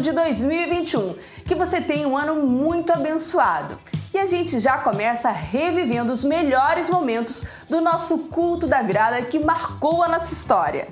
de 2021. Que você tenha um ano muito abençoado. E a gente já começa revivendo os melhores momentos do nosso culto da virada que marcou a nossa história.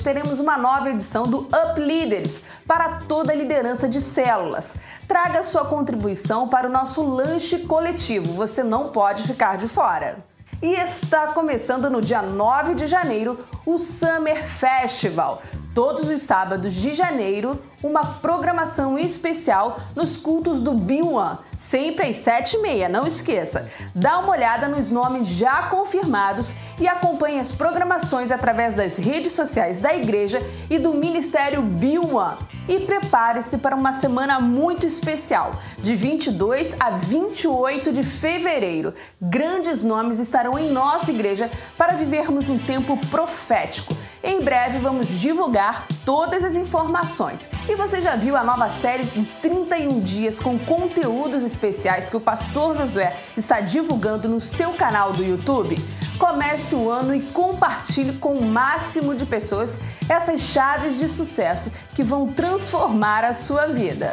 7h30 da noite, teremos uma nova edição do Up Leaders para toda a liderança de células. Traga sua contribuição para o nosso lanche coletivo, você não pode ficar de fora. E está começando no dia 9 de janeiro o Summer Festival todos os sábados de janeiro, uma programação especial nos cultos do Biwan, sempre às sete e meia, não esqueça. Dá uma olhada nos nomes já confirmados e acompanhe as programações através das redes sociais da igreja e do Ministério Biwan. E prepare-se para uma semana muito especial, de 22 a 28 de fevereiro. Grandes nomes estarão em nossa igreja para vivermos um tempo profético. Em breve vamos divulgar todas as informações. E você já viu a nova série em 31 dias com conteúdos especiais que o pastor Josué está divulgando no seu canal do YouTube? Comece o ano e compartilhe com o máximo de pessoas essas chaves de sucesso que vão transformar a sua vida.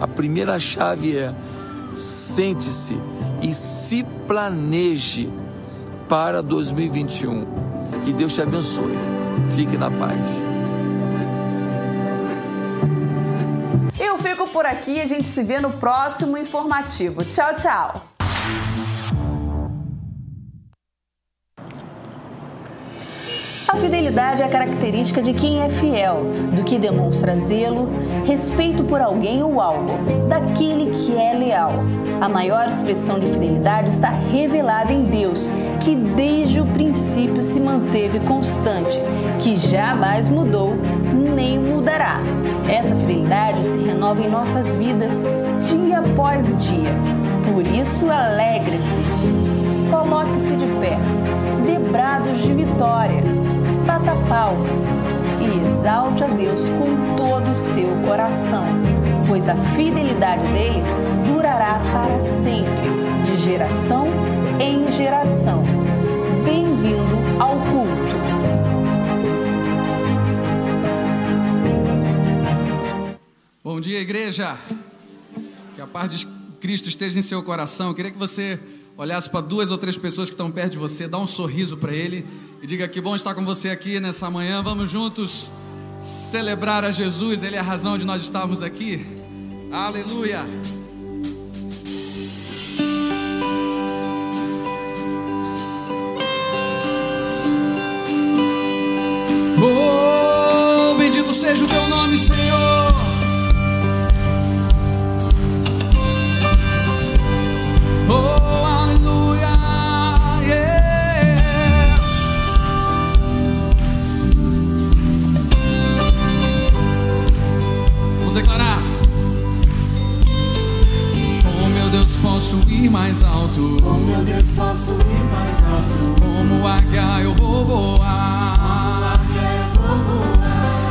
A primeira chave é sente-se e se planeje para 2021. Que Deus te abençoe. Fique na paz. Eu fico por aqui a gente se vê no próximo informativo. Tchau, tchau. A fidelidade é a característica de quem é fiel, do que demonstra zelo, respeito por alguém ou algo, daquele que é leal. A maior expressão de fidelidade está revelada em Deus, que desde o princípio se manteve constante, que jamais mudou nem mudará. Essa fidelidade se renova em nossas vidas dia após dia. Por isso, alegre-se. Coloque-se de pé, dê brados de vitória bata palmas e exalte a Deus com todo o seu coração, pois a fidelidade dele durará para sempre, de geração em geração. Bem-vindo ao culto. Bom dia, igreja. Que a paz de Cristo esteja em seu coração. Eu queria que você olhasse para duas ou três pessoas que estão perto de você, dá um sorriso para ele e diga que bom estar com você aqui nessa manhã. Vamos juntos celebrar a Jesus, ele é a razão de nós estarmos aqui. Aleluia. Oh, bendito seja o teu nome, Senhor. Ir mais alto. Com meu Deus posso ir mais alto. Como águia eu vou voar.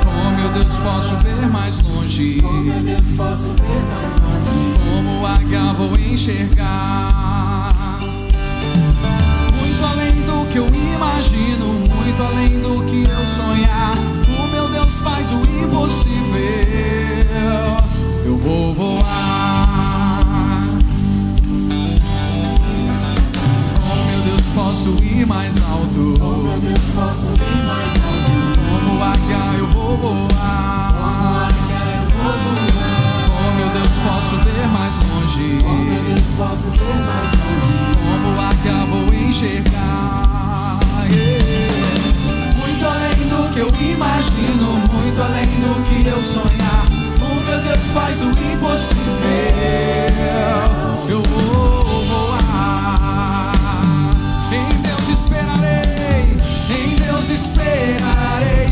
Com meu Deus posso ver mais longe. Com meu Deus posso ver mais longe. Como águia vou enxergar. Muito além do que eu imagino, muito além do que eu sonhar. O meu Deus faz o impossível. Eu vou voar. Posso ir mais alto. Com meu Deus posso ir mais alto. Como águia eu vou voar. Com meu Deus posso ver mais longe. Com meu Deus posso ver mais longe. Como águia vou enxergar. Yeah. Muito além do que eu imagino, muito além do que eu sonhar. O meu Deus faz o impossível. Eu vou voar. Em Deus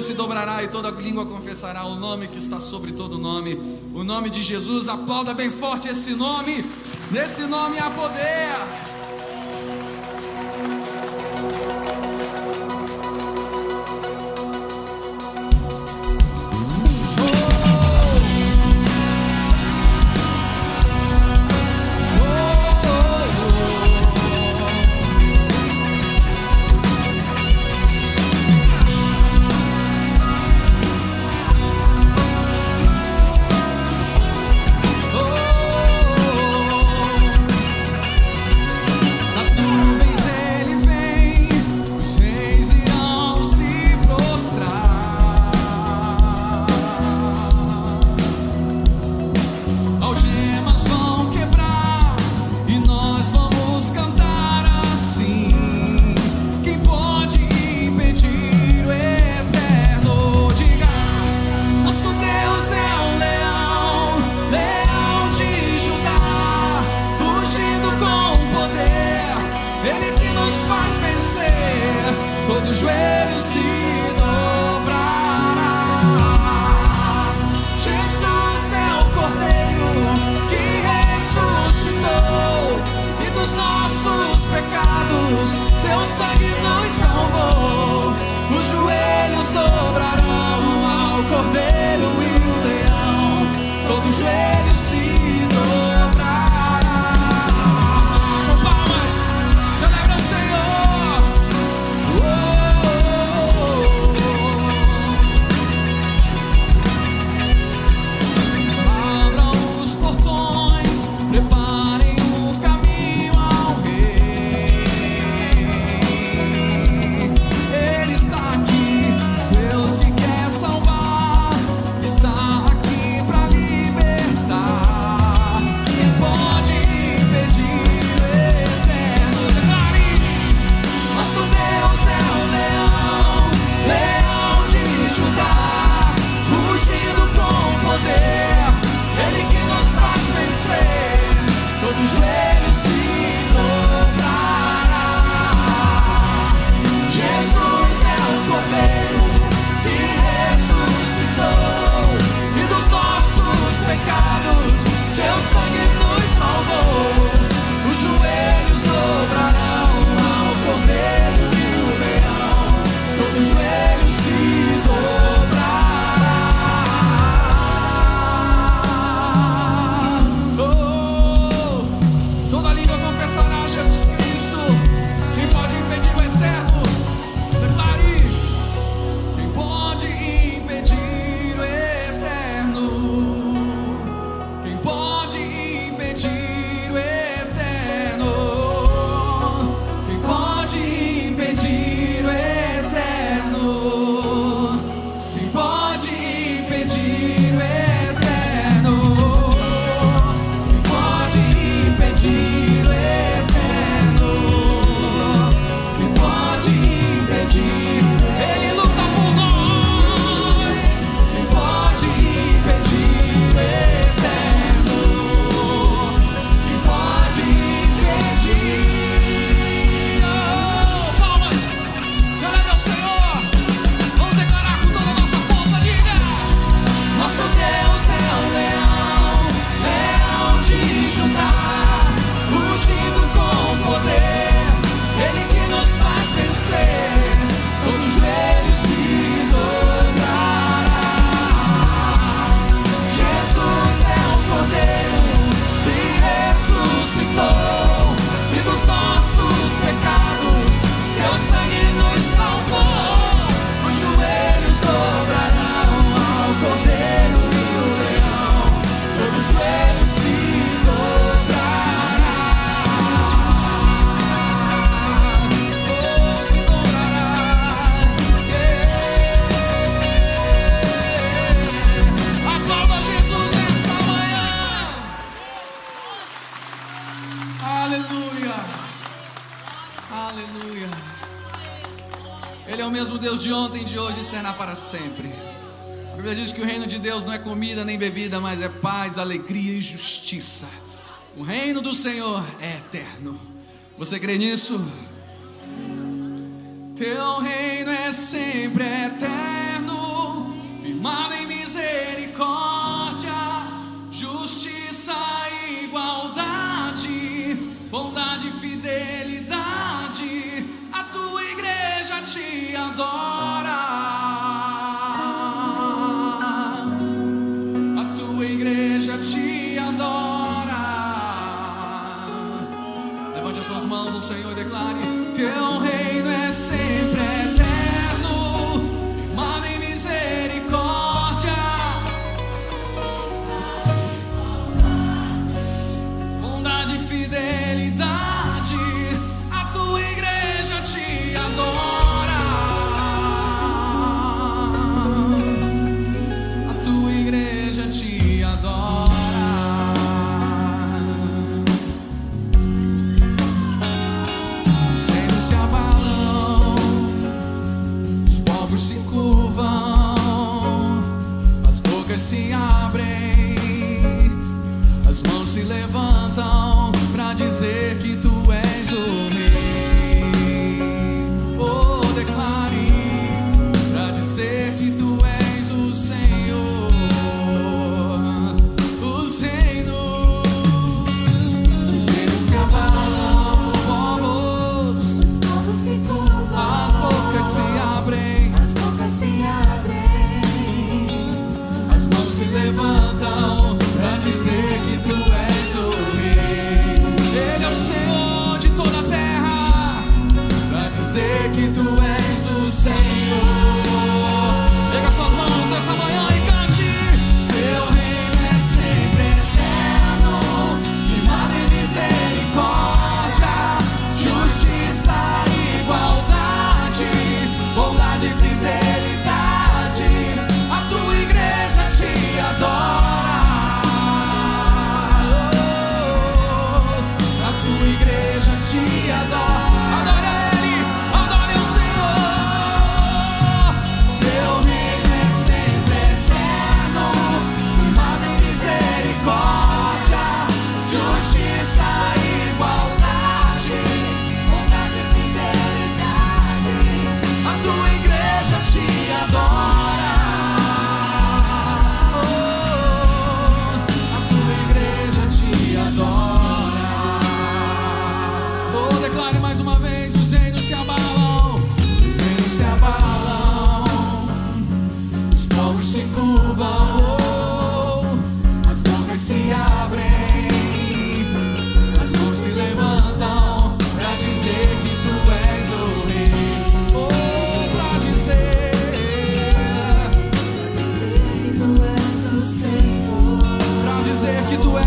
joelho se dobrará e toda língua confessará o nome que está sobre todo nome, o nome de Jesus. Aplauda bem forte esse nome, nesse nome há poder. para sempre. A Bíblia diz que o reino de Deus não é comida nem bebida, mas é paz, alegria e justiça. O reino do Senhor é eterno. Você crê nisso? Teu reino é sempre eterno, firmado em misericórdia, justiça e igualdade, bondade e fidelidade. A tua igreja te adora.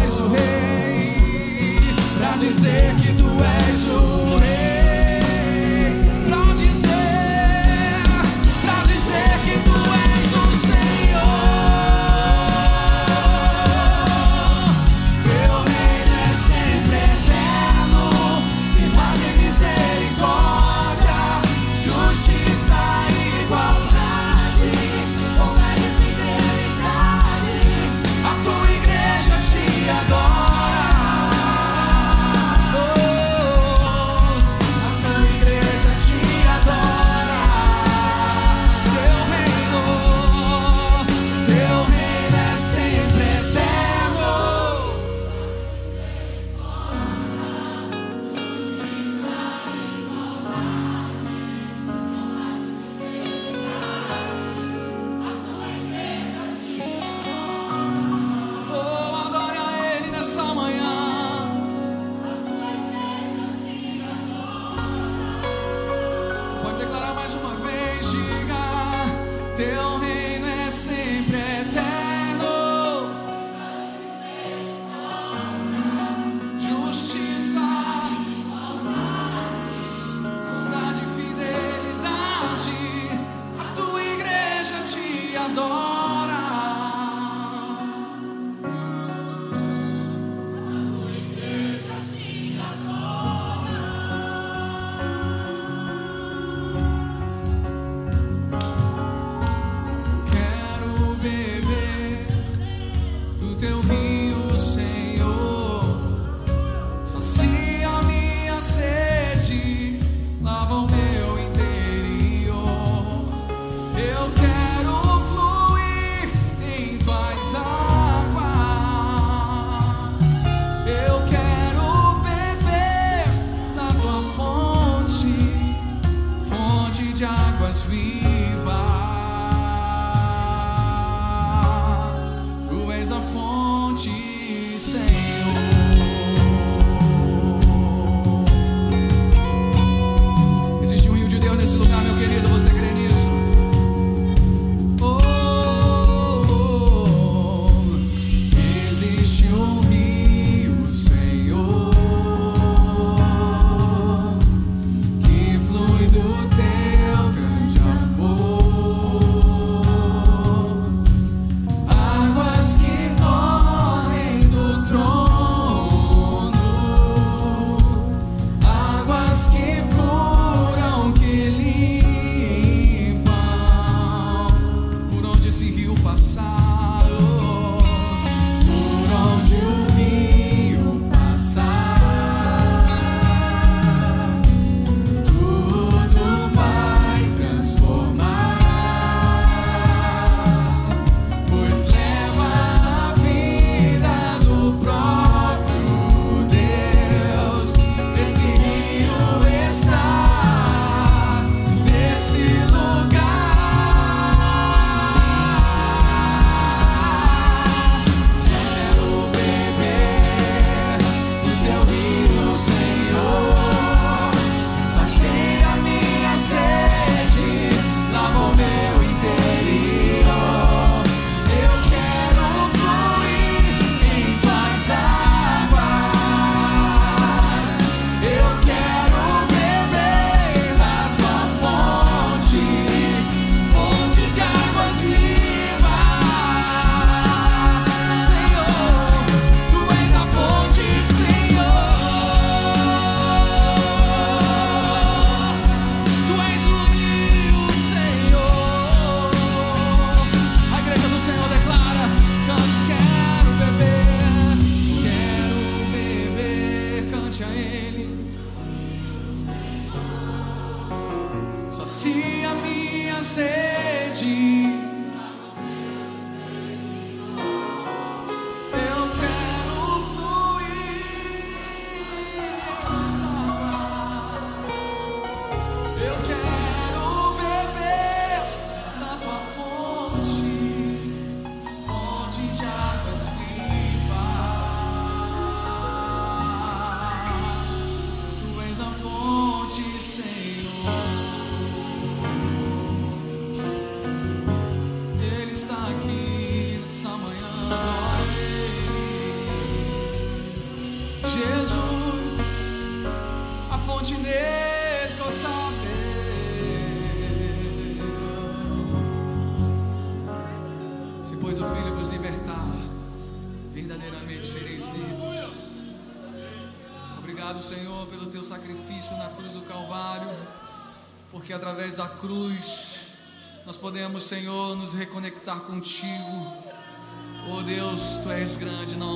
és o rei, pra dizer que tu és o rei. queremos, Senhor, nos reconectar contigo. Oh Deus, tu és grande, não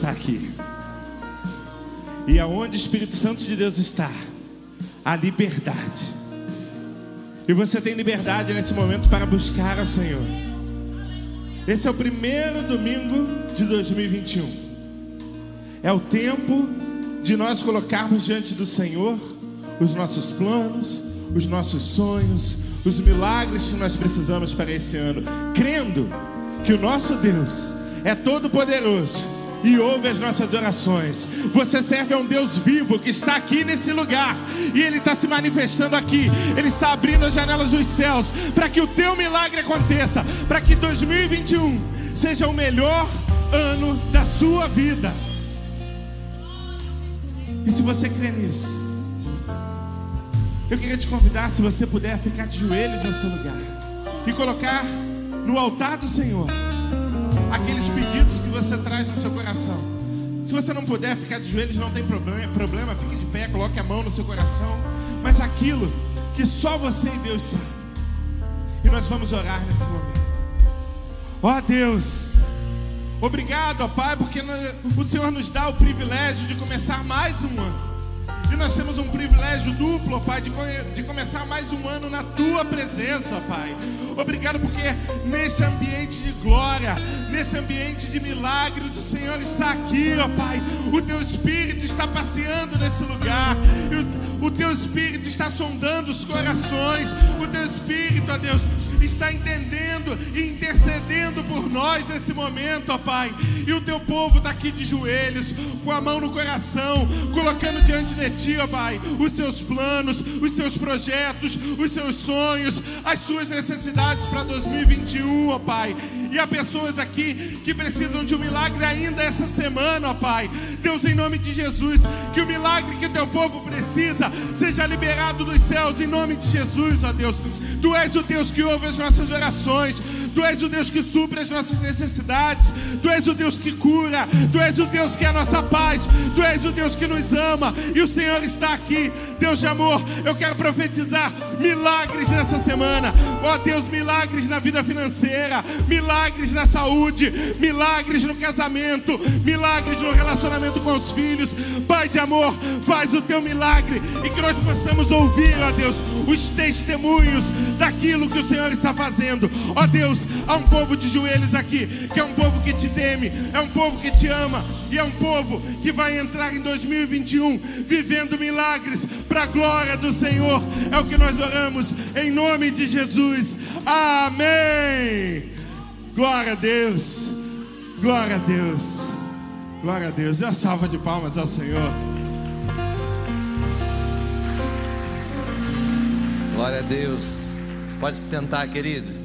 está aqui. E aonde o Espírito Santo de Deus está, há liberdade. E você tem liberdade nesse momento para buscar ao Senhor. Esse é o primeiro domingo de 2021. É o tempo de nós colocarmos diante do Senhor os nossos planos, os nossos sonhos, os milagres que nós precisamos para esse ano, crendo que o nosso Deus é todo poderoso e ouve as nossas orações. Você serve a um Deus vivo que está aqui nesse lugar e Ele está se manifestando aqui. Ele está abrindo as janelas dos céus para que o teu milagre aconteça, para que 2021 seja o melhor ano da sua vida. E se você crê nisso, eu queria te convidar, se você puder, ficar de joelhos no seu lugar e colocar no altar do Senhor aqueles pedidos que você traz no seu coração. Se você não puder ficar de joelhos, não tem problema, problema, fique de pé, coloque a mão no seu coração. Mas aquilo que só você e Deus sabem. E nós vamos orar nesse momento. Ó Deus, obrigado, ó Pai, porque o Senhor nos dá o privilégio de começar mais um ano. E nós temos um privilégio duplo, Pai, de, de começar mais um ano na Tua presença, Pai. Obrigado porque nesse ambiente de glória, nesse ambiente de milagres, o Senhor está aqui, ó Pai. O Teu Espírito está passeando nesse lugar. O, o Teu Espírito está sondando os corações. O Teu Espírito, ó Deus, está entendendo e intercedendo por nós nesse momento, ó Pai. E o teu povo está aqui de joelhos, com a mão no coração, colocando diante de ti, ó Pai, os seus planos, os seus projetos, os seus sonhos, as suas necessidades para 2021, ó Pai. E há pessoas aqui que precisam de um milagre ainda essa semana, ó Pai. Deus, em nome de Jesus, que o milagre que o teu povo precisa seja liberado dos céus, em nome de Jesus, ó Deus. Tu és o Deus que ouve as nossas orações. Tu és o Deus que supre as nossas necessidades. Tu és o Deus que cura. Tu és o Deus que é a nossa paz. Tu és o Deus que nos ama. E o Senhor está aqui. Deus de amor, eu quero profetizar milagres nessa semana. Ó Deus, milagres na vida financeira, milagres na saúde, milagres no casamento, milagres no relacionamento com os filhos. Pai de amor, faz o teu milagre e que nós possamos ouvir, ó Deus, os testemunhos daquilo que o Senhor está fazendo. Ó Deus, há um povo de joelhos aqui, que é um povo que te teme, é um povo que te ama e é um povo que vai entrar em 2021 vivendo milagres para a glória do Senhor. É o que nós oramos em nome de Jesus. Amém. Glória a Deus. Glória a Deus. Glória a Deus. Dê uma salva de palmas ao Senhor. Glória a Deus. Pode se sentar, querido.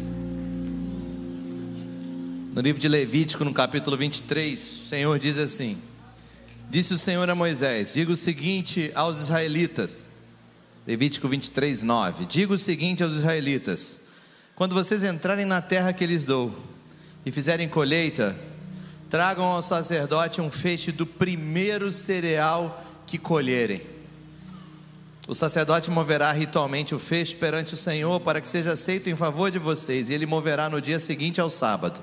No livro de Levítico, no capítulo 23, o Senhor diz assim: Disse o Senhor a Moisés: Diga o seguinte aos israelitas. Levítico 23, 9. Diga o seguinte aos israelitas: Quando vocês entrarem na terra que lhes dou e fizerem colheita, tragam ao sacerdote um feixe do primeiro cereal que colherem. O sacerdote moverá ritualmente o feixe perante o Senhor para que seja aceito em favor de vocês, e ele moverá no dia seguinte ao sábado.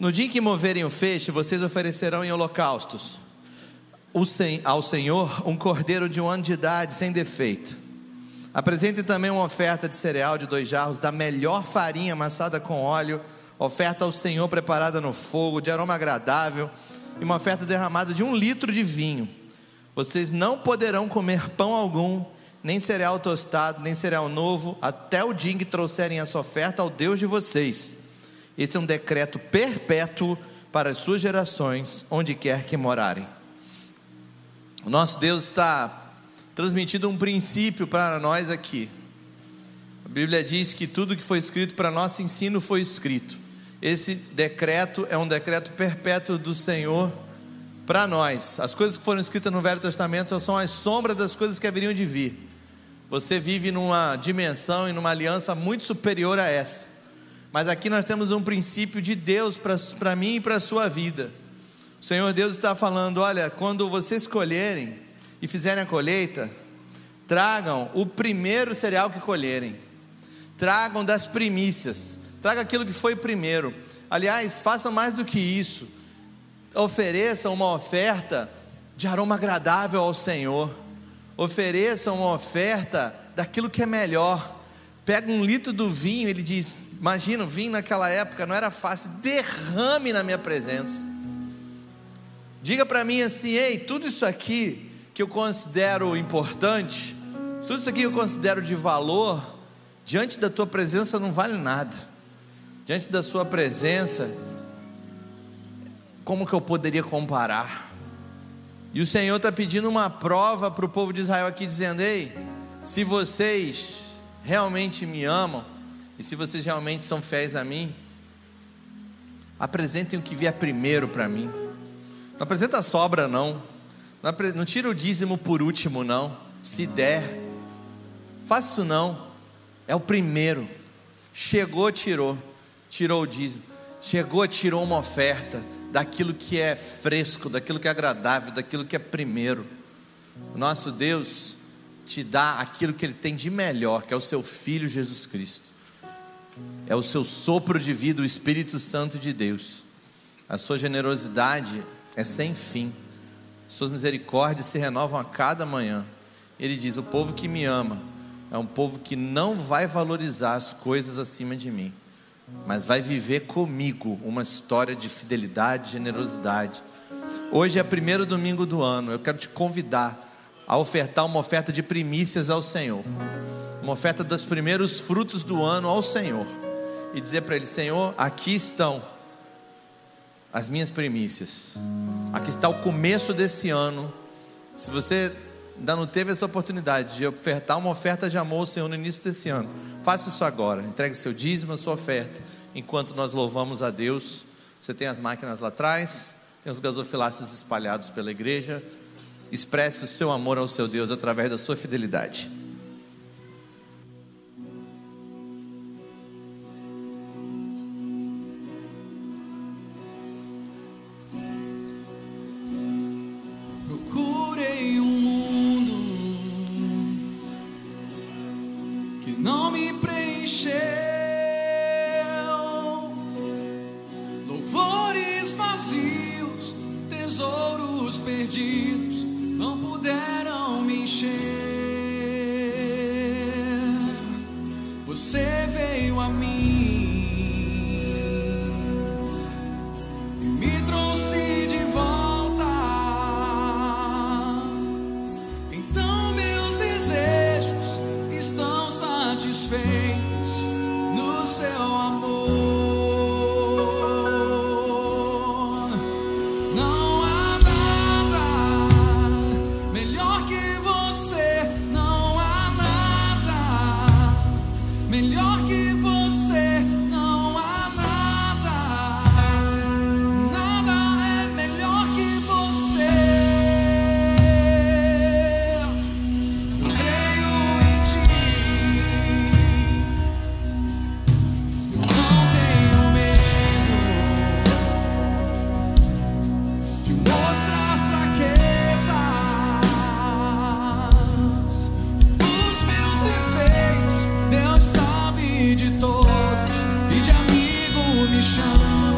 No dia em que moverem o feixe, vocês oferecerão em holocaustos ao Senhor um cordeiro de um ano de idade sem defeito. Apresentem também uma oferta de cereal de dois jarros da melhor farinha amassada com óleo, oferta ao Senhor preparada no fogo, de aroma agradável, e uma oferta derramada de um litro de vinho. Vocês não poderão comer pão algum, nem cereal tostado, nem cereal novo, até o dia em que trouxerem essa oferta ao Deus de vocês. Esse é um decreto perpétuo para as suas gerações, onde quer que morarem. O nosso Deus está transmitindo um princípio para nós aqui. A Bíblia diz que tudo que foi escrito para nosso ensino foi escrito. Esse decreto é um decreto perpétuo do Senhor para nós. As coisas que foram escritas no Velho Testamento são as sombras das coisas que haveriam de vir. Você vive numa dimensão e numa aliança muito superior a essa. Mas aqui nós temos um princípio de Deus para mim e para a sua vida. O Senhor Deus está falando: olha, quando vocês colherem e fizerem a colheita, tragam o primeiro cereal que colherem, tragam das primícias, traga aquilo que foi primeiro. Aliás, faça mais do que isso. Ofereça uma oferta de aroma agradável ao Senhor. Ofereça uma oferta daquilo que é melhor. Pega um litro do vinho, ele diz: Imagina, o vinho naquela época não era fácil, derrame na minha presença. Diga para mim assim: ei, tudo isso aqui que eu considero importante, tudo isso aqui que eu considero de valor, diante da tua presença não vale nada. Diante da sua presença, como que eu poderia comparar? E o Senhor está pedindo uma prova para o povo de Israel aqui, dizendo: Ei, se vocês realmente me amam, e se vocês realmente são fiéis a mim, apresentem o que vier primeiro para mim. Não apresenta a sobra, não. Não, não tira o dízimo por último, não. Se der, faça isso não. É o primeiro. Chegou, tirou. Tirou o dízimo. Chegou, tirou uma oferta daquilo que é fresco, daquilo que é agradável, daquilo que é primeiro. Nosso Deus te dá aquilo que Ele tem de melhor, que é o seu Filho Jesus Cristo. É o seu sopro de vida, o Espírito Santo de Deus. A sua generosidade é sem fim. Suas misericórdias se renovam a cada manhã. Ele diz: O povo que me ama é um povo que não vai valorizar as coisas acima de mim, mas vai viver comigo uma história de fidelidade, de generosidade. Hoje é primeiro domingo do ano. Eu quero te convidar a ofertar uma oferta de primícias ao Senhor, uma oferta dos primeiros frutos do ano ao Senhor, e dizer para Ele: Senhor, aqui estão as minhas primícias. Aqui está o começo desse ano. Se você ainda não teve essa oportunidade de ofertar uma oferta de amor ao Senhor no início desse ano, faça isso agora. Entregue seu dízimo, a sua oferta, enquanto nós louvamos a Deus. Você tem as máquinas lá atrás, tem os gasofilácios espalhados pela igreja. Expresse o seu amor ao seu Deus através da sua fidelidade. Procurei um mundo que não me preencheu. Louvores vazios, tesouros perdidos, não puderam me encher. Você veio a mim amigo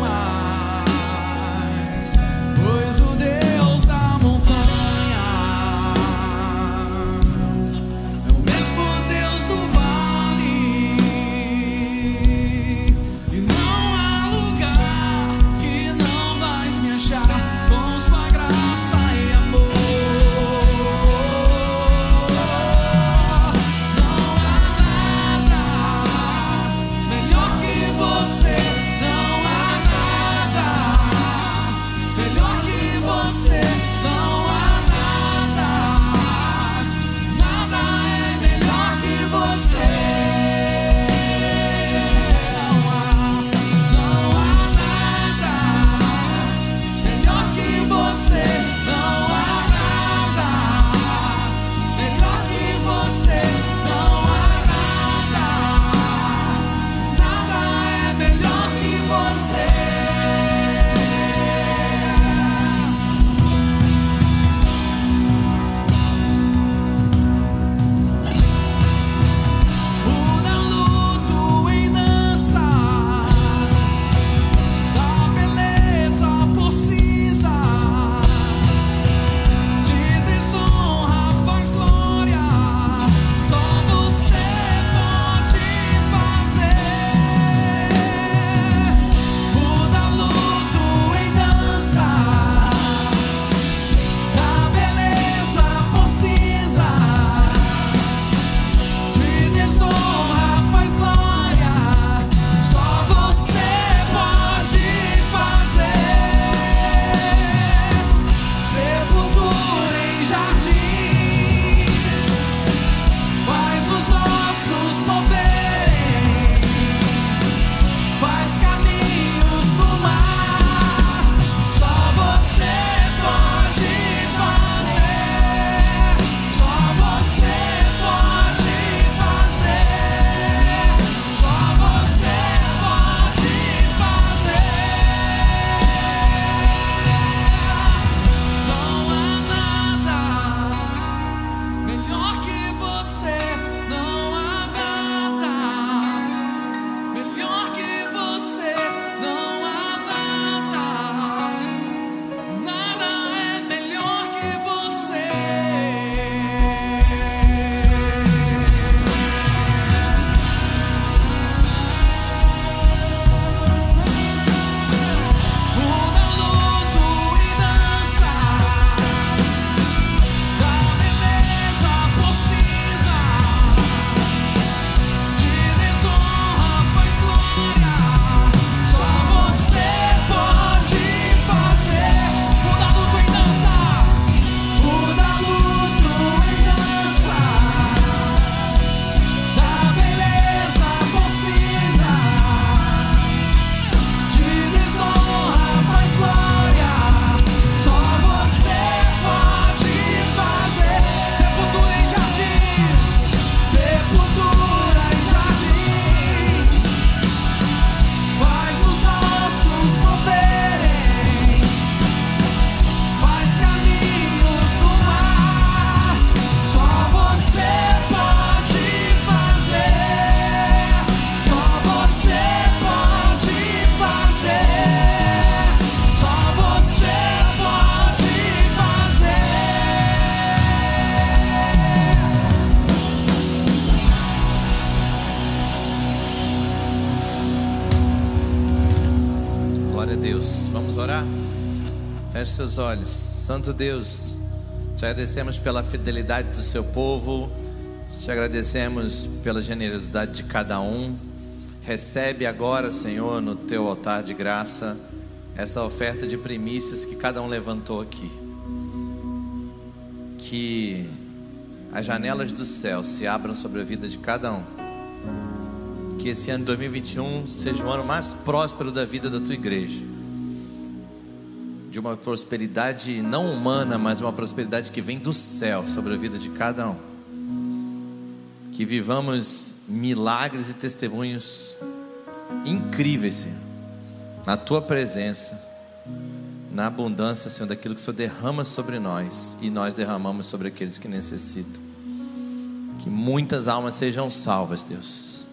Feche seus olhos. Santo Deus, te agradecemos pela fidelidade do seu povo, te agradecemos pela generosidade de cada um. Recebe agora, Senhor, no teu altar de graça, essa oferta de primícias que cada um levantou aqui. Que as janelas do céu se abram sobre a vida de cada um. Que esse ano de 2021 seja o ano mais próspero da vida da tua igreja. De uma prosperidade não humana, mas uma prosperidade que vem do céu sobre a vida de cada um. Que vivamos milagres e testemunhos incríveis, Senhor, na tua presença, na abundância, Senhor, daquilo que o Senhor derrama sobre nós e nós derramamos sobre aqueles que necessitam. Que muitas almas sejam salvas, Deus.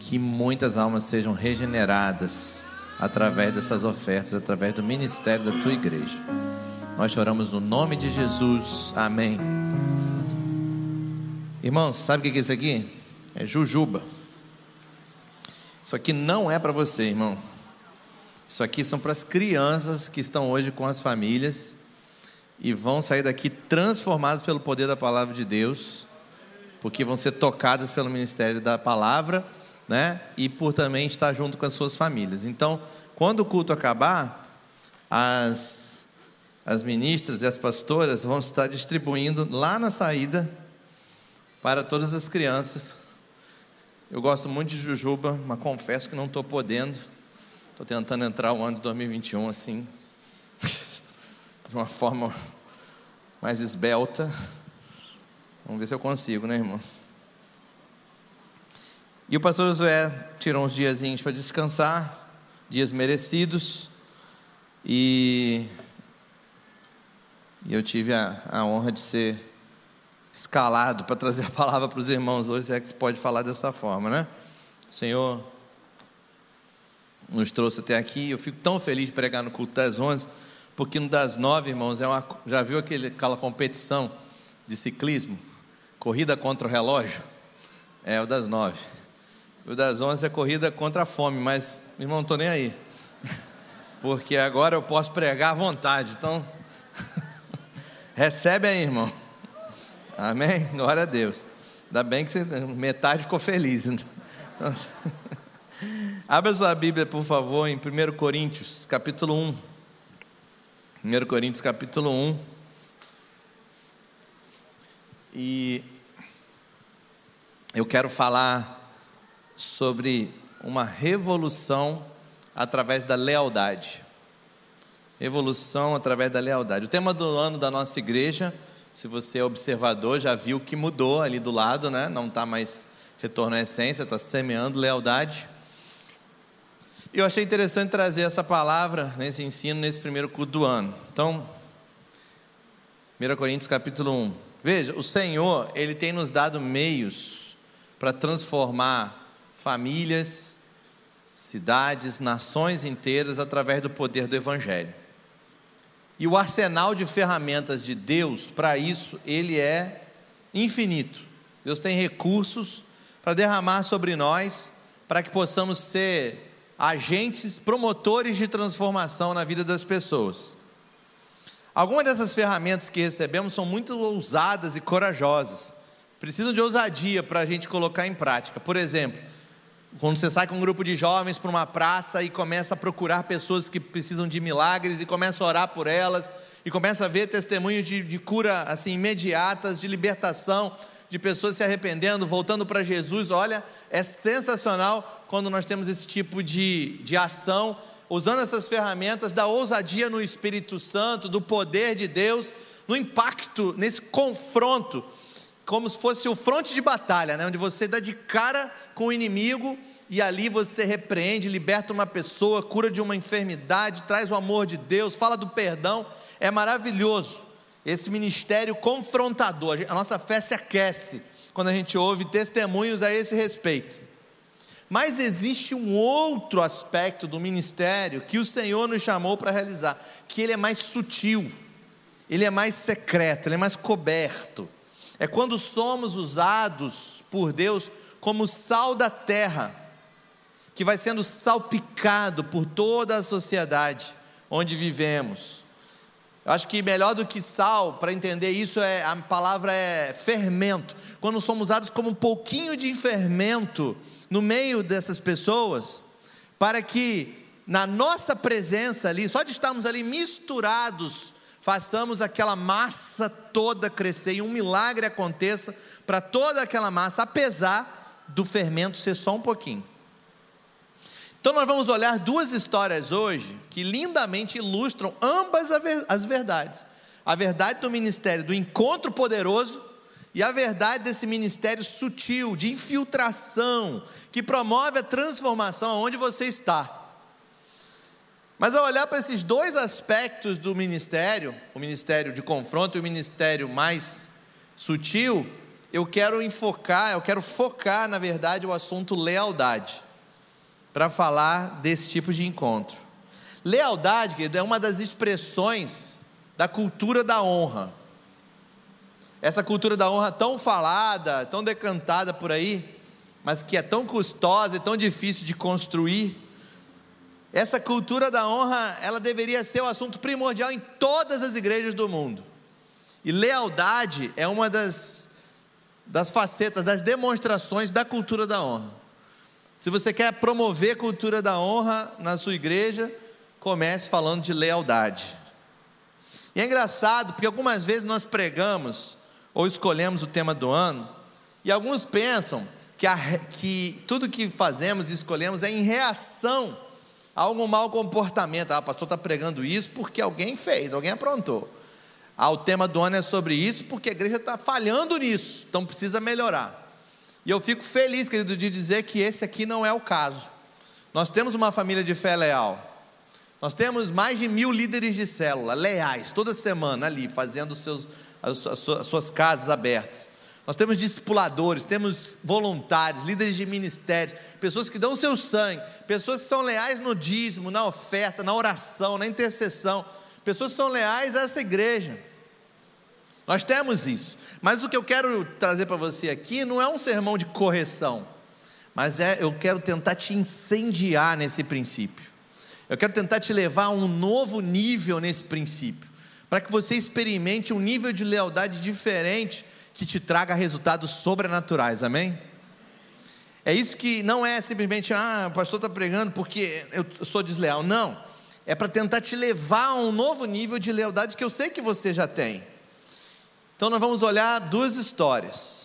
Que muitas almas sejam regeneradas através dessas ofertas, através do ministério da tua igreja. Nós choramos no nome de Jesus. Amém. Irmãos, sabe o que é isso aqui? É jujuba. Isso aqui não é para você, irmão. Isso aqui são para as crianças que estão hoje com as famílias e vão sair daqui transformadas pelo poder da palavra de Deus, porque vão ser tocadas pelo ministério da palavra, né? E por também estar junto com as suas famílias. Então, quando o culto acabar, as as ministras e as pastoras vão estar distribuindo lá na saída para todas as crianças. Eu gosto muito de jujuba, mas confesso que não estou podendo. Estou tentando entrar o ano de 2021 assim, de uma forma mais esbelta. Vamos ver se eu consigo, né, irmãos? E o pastor Josué tirou uns diazinhos para descansar, dias merecidos, e, eu tive a, a honra de ser escalado para trazer a palavra para os irmãos hoje, se é que se pode falar dessa forma, né? O Senhor nos trouxe até aqui. Eu fico tão feliz de pregar no culto das 11, porque no das 9, irmãos, é uma, já viu aquele, aquela competição de ciclismo? Corrida contra o relógio? É o das 9. O das 11 é corrida contra a fome, mas, irmão, não estou nem aí. Porque agora eu posso pregar à vontade. Então, recebe aí, irmão. Amém? Glória a Deus. Ainda bem que você, metade ficou feliz. Então, assim, Abra sua Bíblia, por favor, em 1 Coríntios, capítulo 1. 1 Coríntios, capítulo 1. E eu quero falar sobre uma revolução através da lealdade. Revolução através da lealdade. O tema do ano da nossa igreja, se você é observador, já viu que mudou ali do lado, né? Não está mais retorno à essência, está semeando lealdade. E eu achei interessante trazer essa palavra nesse ensino, nesse primeiro culto do ano. Então, 1 Coríntios capítulo 1. Veja, o Senhor, Ele tem nos dado meios para transformar famílias, cidades, nações inteiras através do poder do Evangelho. E o arsenal de ferramentas de Deus para isso, ele é infinito. Deus tem recursos para derramar sobre nós, para que possamos ser agentes promotores de transformação na vida das pessoas. Algumas dessas ferramentas que recebemos são muito ousadas e corajosas. Precisam de ousadia para a gente colocar em prática. Por exemplo, quando você sai com um grupo de jovens para uma praça e começa a procurar pessoas que precisam de milagres e começa a orar por elas e começa a ver testemunhos de, de cura assim imediatas, de libertação, de pessoas se arrependendo, voltando para Jesus. Olha, é sensacional quando nós temos esse tipo de, de ação, usando essas ferramentas da ousadia no Espírito Santo, do poder de Deus, no impacto, nesse confronto, como se fosse o fronte de batalha, né? onde você dá de cara com o inimigo e ali você repreende, liberta uma pessoa, cura de uma enfermidade, traz o amor de Deus, fala do perdão. É maravilhoso esse ministério confrontador. A nossa fé se aquece quando a gente ouve testemunhos a esse respeito. Mas existe um outro aspecto do ministério que o Senhor nos chamou para realizar, que ele é mais sutil, ele é mais secreto, ele é mais coberto. É quando somos usados por Deus como sal da terra, que vai sendo salpicado por toda a sociedade onde vivemos. Eu acho que melhor do que sal, para entender isso, é a palavra é fermento. Quando somos usados como um pouquinho de fermento no meio dessas pessoas, para que na nossa presença ali, só de estarmos ali misturados, façamos aquela massa toda crescer e um milagre aconteça para toda aquela massa, apesar do fermento ser só um pouquinho. Então, nós vamos olhar duas histórias hoje que lindamente ilustram ambas as verdades: a verdade do ministério do encontro poderoso e a verdade desse ministério sutil, de infiltração, que promove a transformação aonde você está. Mas ao olhar para esses dois aspectos do ministério, o ministério de confronto e o ministério mais sutil, eu quero enfocar, eu quero focar, na verdade, o assunto lealdade, para falar desse tipo de encontro. Lealdade, querido, é uma das expressões da cultura da honra. Essa cultura da honra tão falada, tão decantada por aí, mas que é tão custosa e tão difícil de construir. Essa cultura da honra, ela deveria ser o assunto primordial em todas as igrejas do mundo. E lealdade é uma das, das facetas, das demonstrações da cultura da honra. Se você quer promover cultura da honra na sua igreja, comece falando de lealdade. E é engraçado, porque algumas vezes nós pregamos ou escolhemos o tema do ano, e alguns pensam que, a, que tudo que fazemos e escolhemos é em reação Algum mau comportamento. Ah, o pastor está pregando isso porque alguém fez, alguém aprontou. Ah, o tema do ano é sobre isso porque a igreja está falhando nisso, então precisa melhorar. E eu fico feliz, querido, de dizer que esse aqui não é o caso. Nós temos uma família de fé leal. Nós temos mais de mil líderes de célula, leais, toda semana ali, fazendo seus, as, as suas casas abertas. Nós temos discipuladores, temos voluntários, líderes de ministérios, pessoas que dão o seu sangue, pessoas que são leais no dízimo, na oferta, na oração, na intercessão, pessoas que são leais a essa igreja. Nós temos isso. Mas o que eu quero trazer para você aqui não é um sermão de correção, mas é eu quero tentar te incendiar nesse princípio. Eu quero tentar te levar a um novo nível nesse princípio, para que você experimente um nível de lealdade diferente que te traga resultados sobrenaturais, amém? É isso que não é simplesmente, ah, o pastor está pregando porque eu sou desleal. Não, é para tentar te levar a um novo nível de lealdade que eu sei que você já tem. Então nós vamos olhar duas histórias.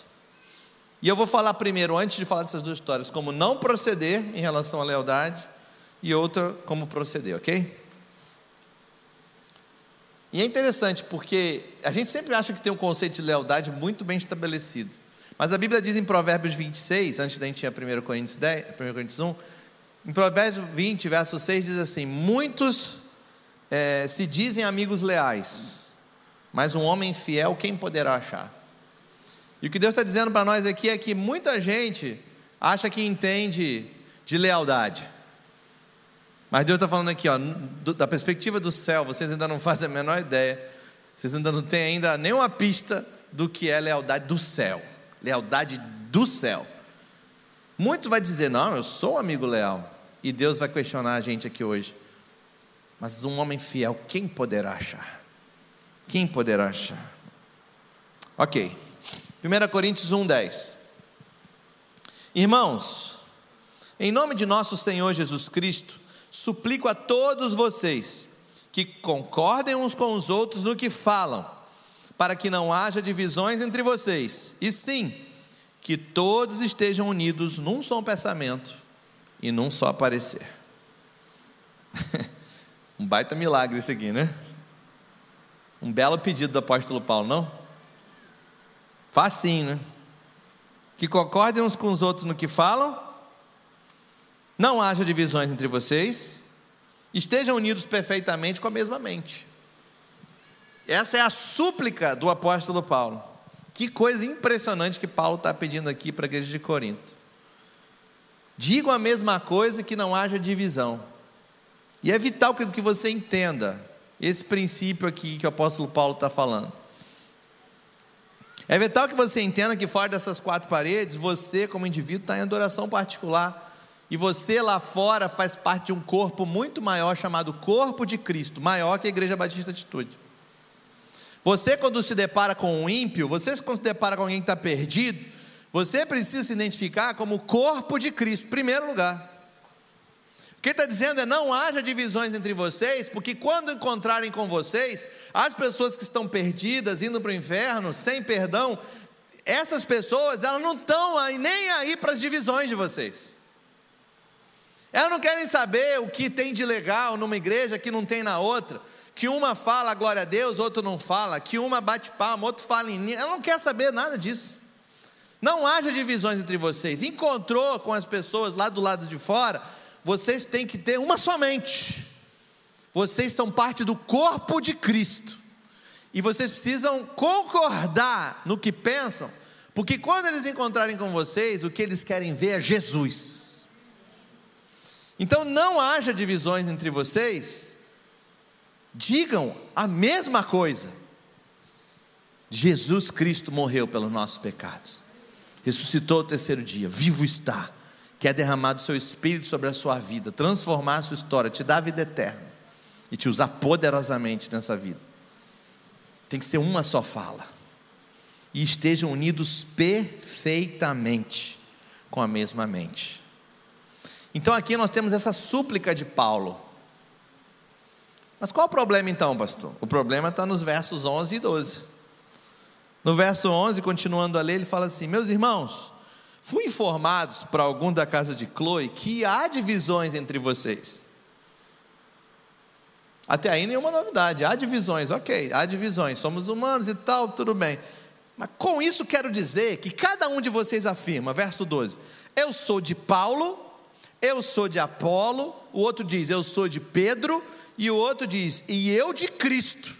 E eu vou falar primeiro, antes de falar dessas duas histórias, como não proceder em relação à lealdade, e outra, como proceder, ok? E é interessante porque a gente sempre acha que tem um conceito de lealdade muito bem estabelecido. Mas a Bíblia diz em Provérbios 26, antes da gente ir a 1 Coríntios, 10, 1 Coríntios 1, em Provérbios 20, verso 6, diz assim: Muitos é, se dizem amigos leais, mas um homem fiel quem poderá achar? E o que Deus está dizendo para nós aqui é que muita gente acha que entende de lealdade. Mas Deus está falando aqui, ó, da perspectiva do céu, vocês ainda não fazem a menor ideia, vocês ainda não têm ainda nenhuma pista do que é lealdade do céu, lealdade do céu. Muito vai dizer, não, eu sou um amigo leal, e Deus vai questionar a gente aqui hoje. Mas um homem fiel, quem poderá achar? Quem poderá achar? Ok, 1 Coríntios 1,10. Irmãos, em nome de nosso Senhor Jesus Cristo, suplico a todos vocês que concordem uns com os outros no que falam, para que não haja divisões entre vocês, e sim, que todos estejam unidos num só pensamento e num só parecer. um baita milagre isso aqui, né? Um belo pedido do apóstolo Paulo, não? Facinho, né? Que concordem uns com os outros no que falam, não haja divisões entre vocês, estejam unidos perfeitamente com a mesma mente. Essa é a súplica do apóstolo Paulo. Que coisa impressionante que Paulo está pedindo aqui para a igreja de Corinto. Digam a mesma coisa que não haja divisão. E é vital que você entenda esse princípio aqui que o apóstolo Paulo está falando. É vital que você entenda que fora dessas quatro paredes, você, como indivíduo, está em adoração particular E você lá fora faz parte de um corpo muito maior chamado Corpo de Cristo, maior que a Igreja Batista Atitude. Você, quando se depara com um ímpio, você quando se depara com alguém que está perdido, você precisa se identificar como corpo de Cristo, em primeiro lugar. O que está dizendo é: não haja divisões entre vocês, porque quando encontrarem com vocês, as pessoas que estão perdidas, indo para o inferno, sem perdão, essas pessoas, elas não estão nem aí para as divisões de vocês. Elas não querem saber o que tem de legal numa igreja que não tem na outra. Que uma fala glória a Deus, outro não fala. Que uma bate palma, outro fala em Ela não quer saber nada disso. Não haja divisões entre vocês. Encontrou com as pessoas lá do lado de fora, vocês têm que ter uma somente. Vocês são parte do corpo de Cristo. E vocês precisam concordar no que pensam, porque quando eles encontrarem com vocês, o que eles querem ver é Jesus. Então não haja divisões entre vocês, digam a mesma coisa. Jesus Cristo morreu pelos nossos pecados, ressuscitou o terceiro dia, vivo está, quer derramar o seu espírito sobre a sua vida, transformar a sua história, te dar a vida eterna e te usar poderosamente nessa vida. Tem que ser uma só fala. E estejam unidos perfeitamente com a mesma mente. Então aqui nós temos essa súplica de Paulo. Mas qual o problema então, pastor? O problema está nos versos 11 e 12. No verso 11, continuando a ler, ele fala assim: Meus irmãos, fui informados por algum da casa de Chloe que há divisões entre vocês. Até aí nenhuma novidade, há divisões, ok, há divisões, somos humanos e tal, tudo bem. Mas com isso quero dizer que cada um de vocês afirma, verso 12: Eu sou de Paulo, eu sou de Apolo, o outro diz, eu sou de Pedro, e o outro diz, e eu de Cristo.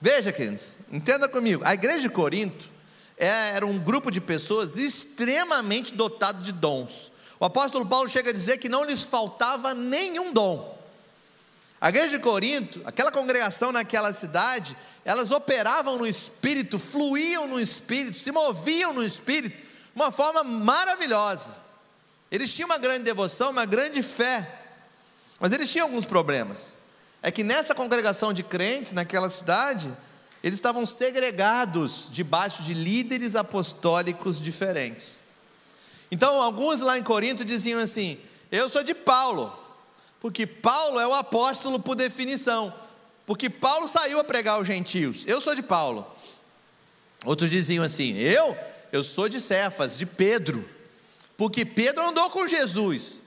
Veja, queridos, entenda comigo, a igreja de Corinto é, era um grupo de pessoas extremamente dotado de dons. O apóstolo Paulo chega a dizer que não lhes faltava nenhum dom. A igreja de Corinto, aquela congregação naquela cidade, elas operavam no espírito, fluíam no espírito, se moviam no espírito, de uma forma maravilhosa. Eles tinham uma grande devoção, uma grande fé, mas eles tinham alguns problemas. É que nessa congregação de crentes, naquela cidade, eles estavam segregados debaixo de líderes apostólicos diferentes. Então, alguns lá em Corinto diziam assim: Eu sou de Paulo, porque Paulo é o apóstolo por definição. Porque Paulo saiu a pregar aos gentios. Eu sou de Paulo. Outros diziam assim: Eu, eu sou de Cefas, de Pedro. Porque Pedro andou com Jesus.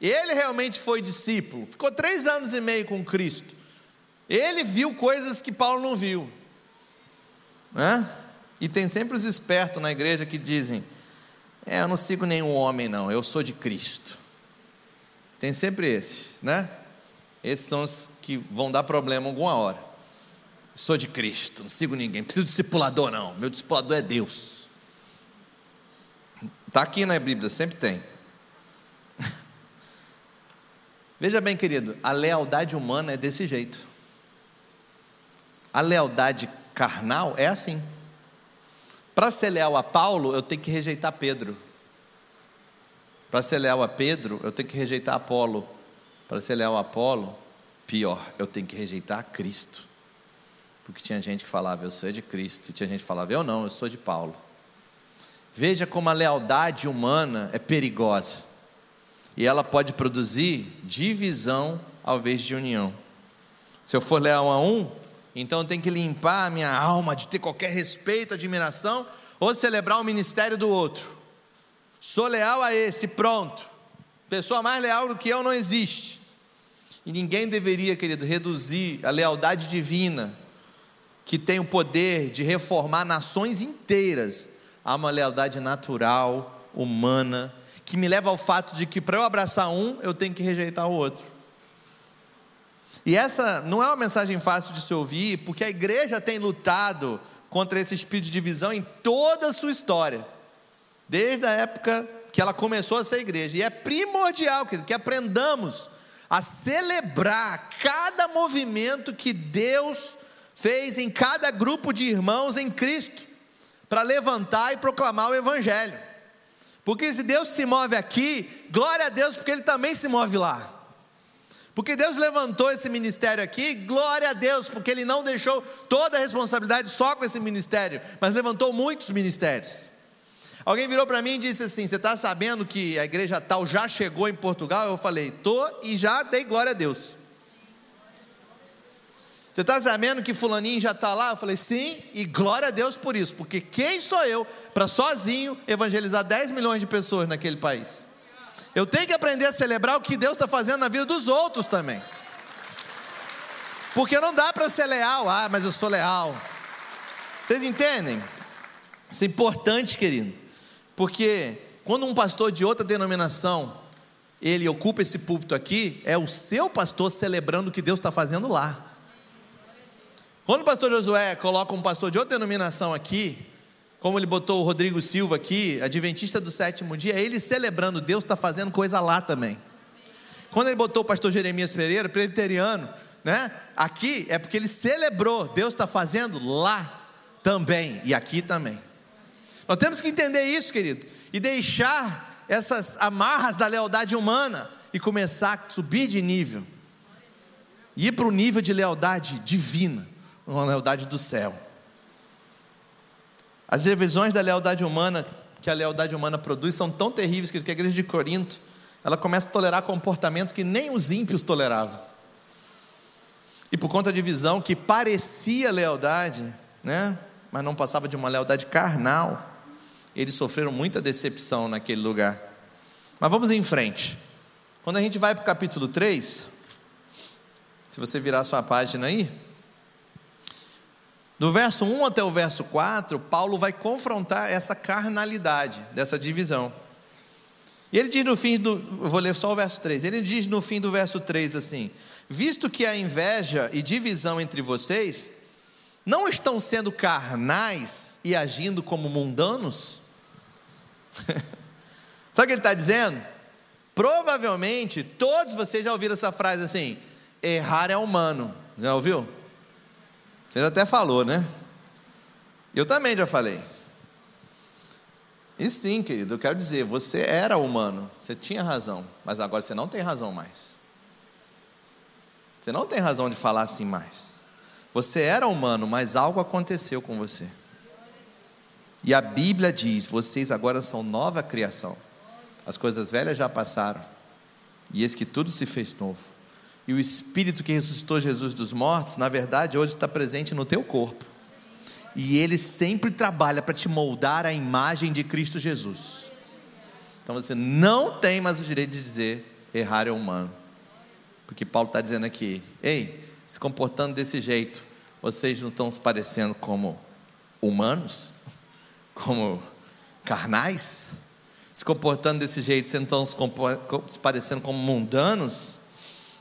Ele realmente foi discípulo. Ficou três anos e meio com Cristo. Ele viu coisas que Paulo não viu. Né? E tem sempre os espertos na igreja que dizem: É, eu não sigo nenhum homem, não. Eu sou de Cristo. Tem sempre esses, né? Esses são os que vão dar problema alguma hora. Sou de Cristo, não sigo ninguém. Preciso de discipulador, não. Meu discipulador é Deus. Está aqui na Bíblia, sempre tem. Veja bem, querido, a lealdade humana é desse jeito. A lealdade carnal é assim. Para ser leal a Paulo, eu tenho que rejeitar Pedro. Para ser leal a Pedro, eu tenho que rejeitar Apolo. Para ser leal a Apolo, pior, eu tenho que rejeitar Cristo. Porque tinha gente que falava, eu sou de Cristo, tinha gente que falava, eu não, eu sou de Paulo. Veja como a lealdade humana é perigosa. E ela pode produzir divisão ao invés de união. Se eu for leal a um, então eu tenho que limpar a minha alma de ter qualquer respeito, admiração, ou celebrar o ministério do outro. Sou leal a esse, pronto. Pessoa mais leal do que eu não existe. E ninguém deveria, querido, reduzir a lealdade divina, que tem o poder de reformar nações inteiras, a uma lealdade natural, humana, que me leva ao fato de que para eu abraçar um, eu tenho que rejeitar o outro. E essa não é uma mensagem fácil de se ouvir, porque a igreja tem lutado contra esse espírito de divisão em toda a sua história desde a época que ela começou a ser igreja. E é primordial querido, que aprendamos a celebrar cada movimento que Deus fez em cada grupo de irmãos em Cristo, para levantar e proclamar o Evangelho. Porque se Deus se move aqui, glória a Deus, porque Ele também se move lá. Porque Deus levantou esse ministério aqui, glória a Deus, porque Ele não deixou toda a responsabilidade só com esse ministério, mas levantou muitos ministérios. Alguém virou para mim e disse assim: Você está sabendo que a igreja tal já chegou em Portugal? Eu falei: Tô e já dei glória a Deus. Você está sabendo que Fulaninho já está lá? Eu falei: Sim, e glória a Deus por isso, porque quem sou eu para sozinho evangelizar 10 milhões de pessoas naquele país? Eu tenho que aprender a celebrar o que Deus está fazendo na vida dos outros também. Porque não dá para ser leal, ah, mas eu sou leal. Vocês entendem? Isso é importante, querido. Porque quando um pastor de outra denominação, ele ocupa esse púlpito aqui, é o seu pastor celebrando o que Deus está fazendo lá. Quando o pastor Josué coloca um pastor de outra denominação aqui, como ele botou o Rodrigo Silva aqui, adventista do sétimo dia, é ele celebrando, Deus está fazendo coisa lá também. Quando ele botou o pastor Jeremias Pereira, presbiteriano, né? Aqui é porque ele celebrou, Deus está fazendo lá também e aqui também. Nós temos que entender isso, querido, e deixar essas amarras da lealdade humana e começar a subir de nível, ir para o nível de lealdade divina, uma lealdade do céu. As divisões da lealdade humana que a lealdade humana produz são tão terríveis que a igreja de Corinto ela começa a tolerar comportamento que nem os ímpios toleravam. E por conta da divisão que parecia lealdade, né, mas não passava de uma lealdade carnal, eles sofreram muita decepção naquele lugar. Mas vamos em frente. Quando a gente vai para o capítulo 3, se você virar sua página aí, do verso 1 até o verso 4, Paulo vai confrontar essa carnalidade dessa divisão. E ele diz no fim do. vou ler só o verso 3. Ele diz no fim do verso 3 assim: Visto que a inveja e divisão entre vocês não estão sendo carnais e agindo como mundanos? Sabe o que ele está dizendo? Provavelmente todos vocês já ouviram essa frase assim: errar é humano. Já ouviu? Você até falou, né? Eu também já falei. E sim, querido, eu quero dizer, você era humano, você tinha razão, mas agora você não tem razão mais. Você não tem razão de falar assim mais. Você era humano, mas algo aconteceu com você. E a Bíblia diz: vocês agora são nova criação. As coisas velhas já passaram, e eis que tudo se fez novo. E o Espírito que ressuscitou Jesus dos mortos, na verdade, hoje está presente no teu corpo. E ele sempre trabalha para te moldar a imagem de Cristo Jesus. Então você não tem mais o direito de dizer errar é humano. Porque Paulo está dizendo aqui: ei, se comportando desse jeito, vocês não estão se parecendo como humanos? Como carnais? Se comportando desse jeito, vocês não estão se parecendo como mundanos?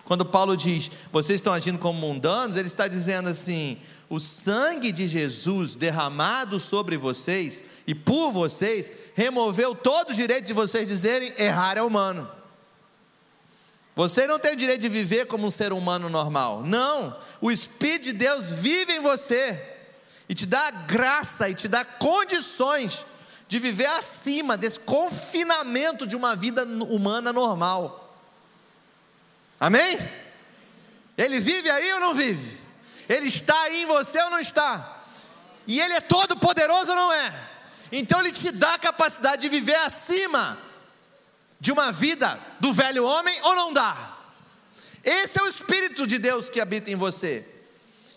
Quando Paulo diz, vocês estão agindo como mundanos, ele está dizendo assim: o sangue de Jesus derramado sobre vocês e por vocês removeu todo o direito de vocês dizerem errar é humano. Você não tem o direito de viver como um ser humano normal. Não, o Espírito de Deus vive em você e te dá graça e te dá condições de viver acima desse confinamento de uma vida humana normal. Amém? Ele vive aí ou não vive? Ele está aí em você ou não está? E Ele é todo poderoso ou não é? Então Ele te dá a capacidade de viver acima de uma vida do velho homem ou não dá? Esse é o Espírito de Deus que habita em você.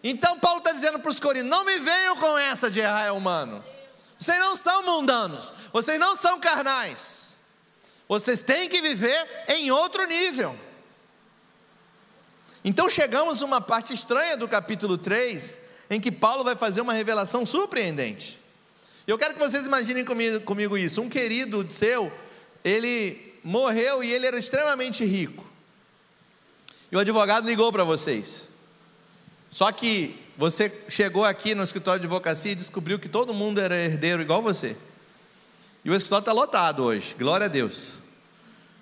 Então Paulo está dizendo para os corintios: não me venham com essa de errar é humano. Vocês não são mundanos, vocês não são carnais. Vocês têm que viver em outro nível. Então chegamos a uma parte estranha do capítulo 3, em que Paulo vai fazer uma revelação surpreendente. Eu quero que vocês imaginem comigo, comigo isso. Um querido seu, ele morreu e ele era extremamente rico. E o advogado ligou para vocês. Só que você chegou aqui no escritório de advocacia e descobriu que todo mundo era herdeiro igual você. E o escritório está lotado hoje, glória a Deus.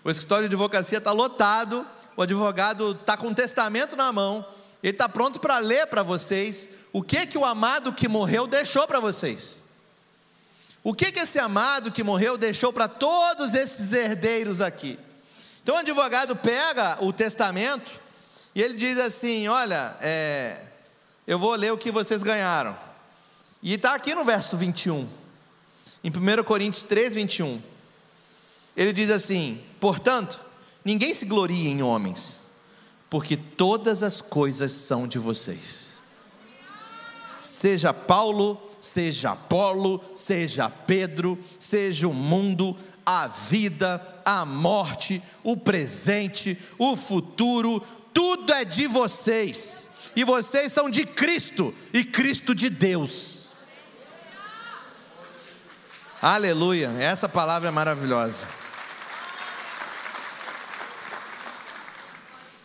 O escritório de advocacia está lotado o advogado está com um testamento na mão, ele está pronto para ler para vocês o que que o amado que morreu deixou para vocês. O que, que esse amado que morreu deixou para todos esses herdeiros aqui? Então o advogado pega o testamento e ele diz assim: Olha, é, eu vou ler o que vocês ganharam. E está aqui no verso 21, em 1 Coríntios 3, 21. Ele diz assim: Portanto, ninguém se glorie em homens, porque todas as coisas são de vocês. Seja Paulo, seja Apolo, seja Pedro, seja o mundo, a vida, a morte, o presente, o futuro, tudo é de vocês. E vocês são de Cristo e Cristo de Deus. Aleluia, essa palavra é maravilhosa.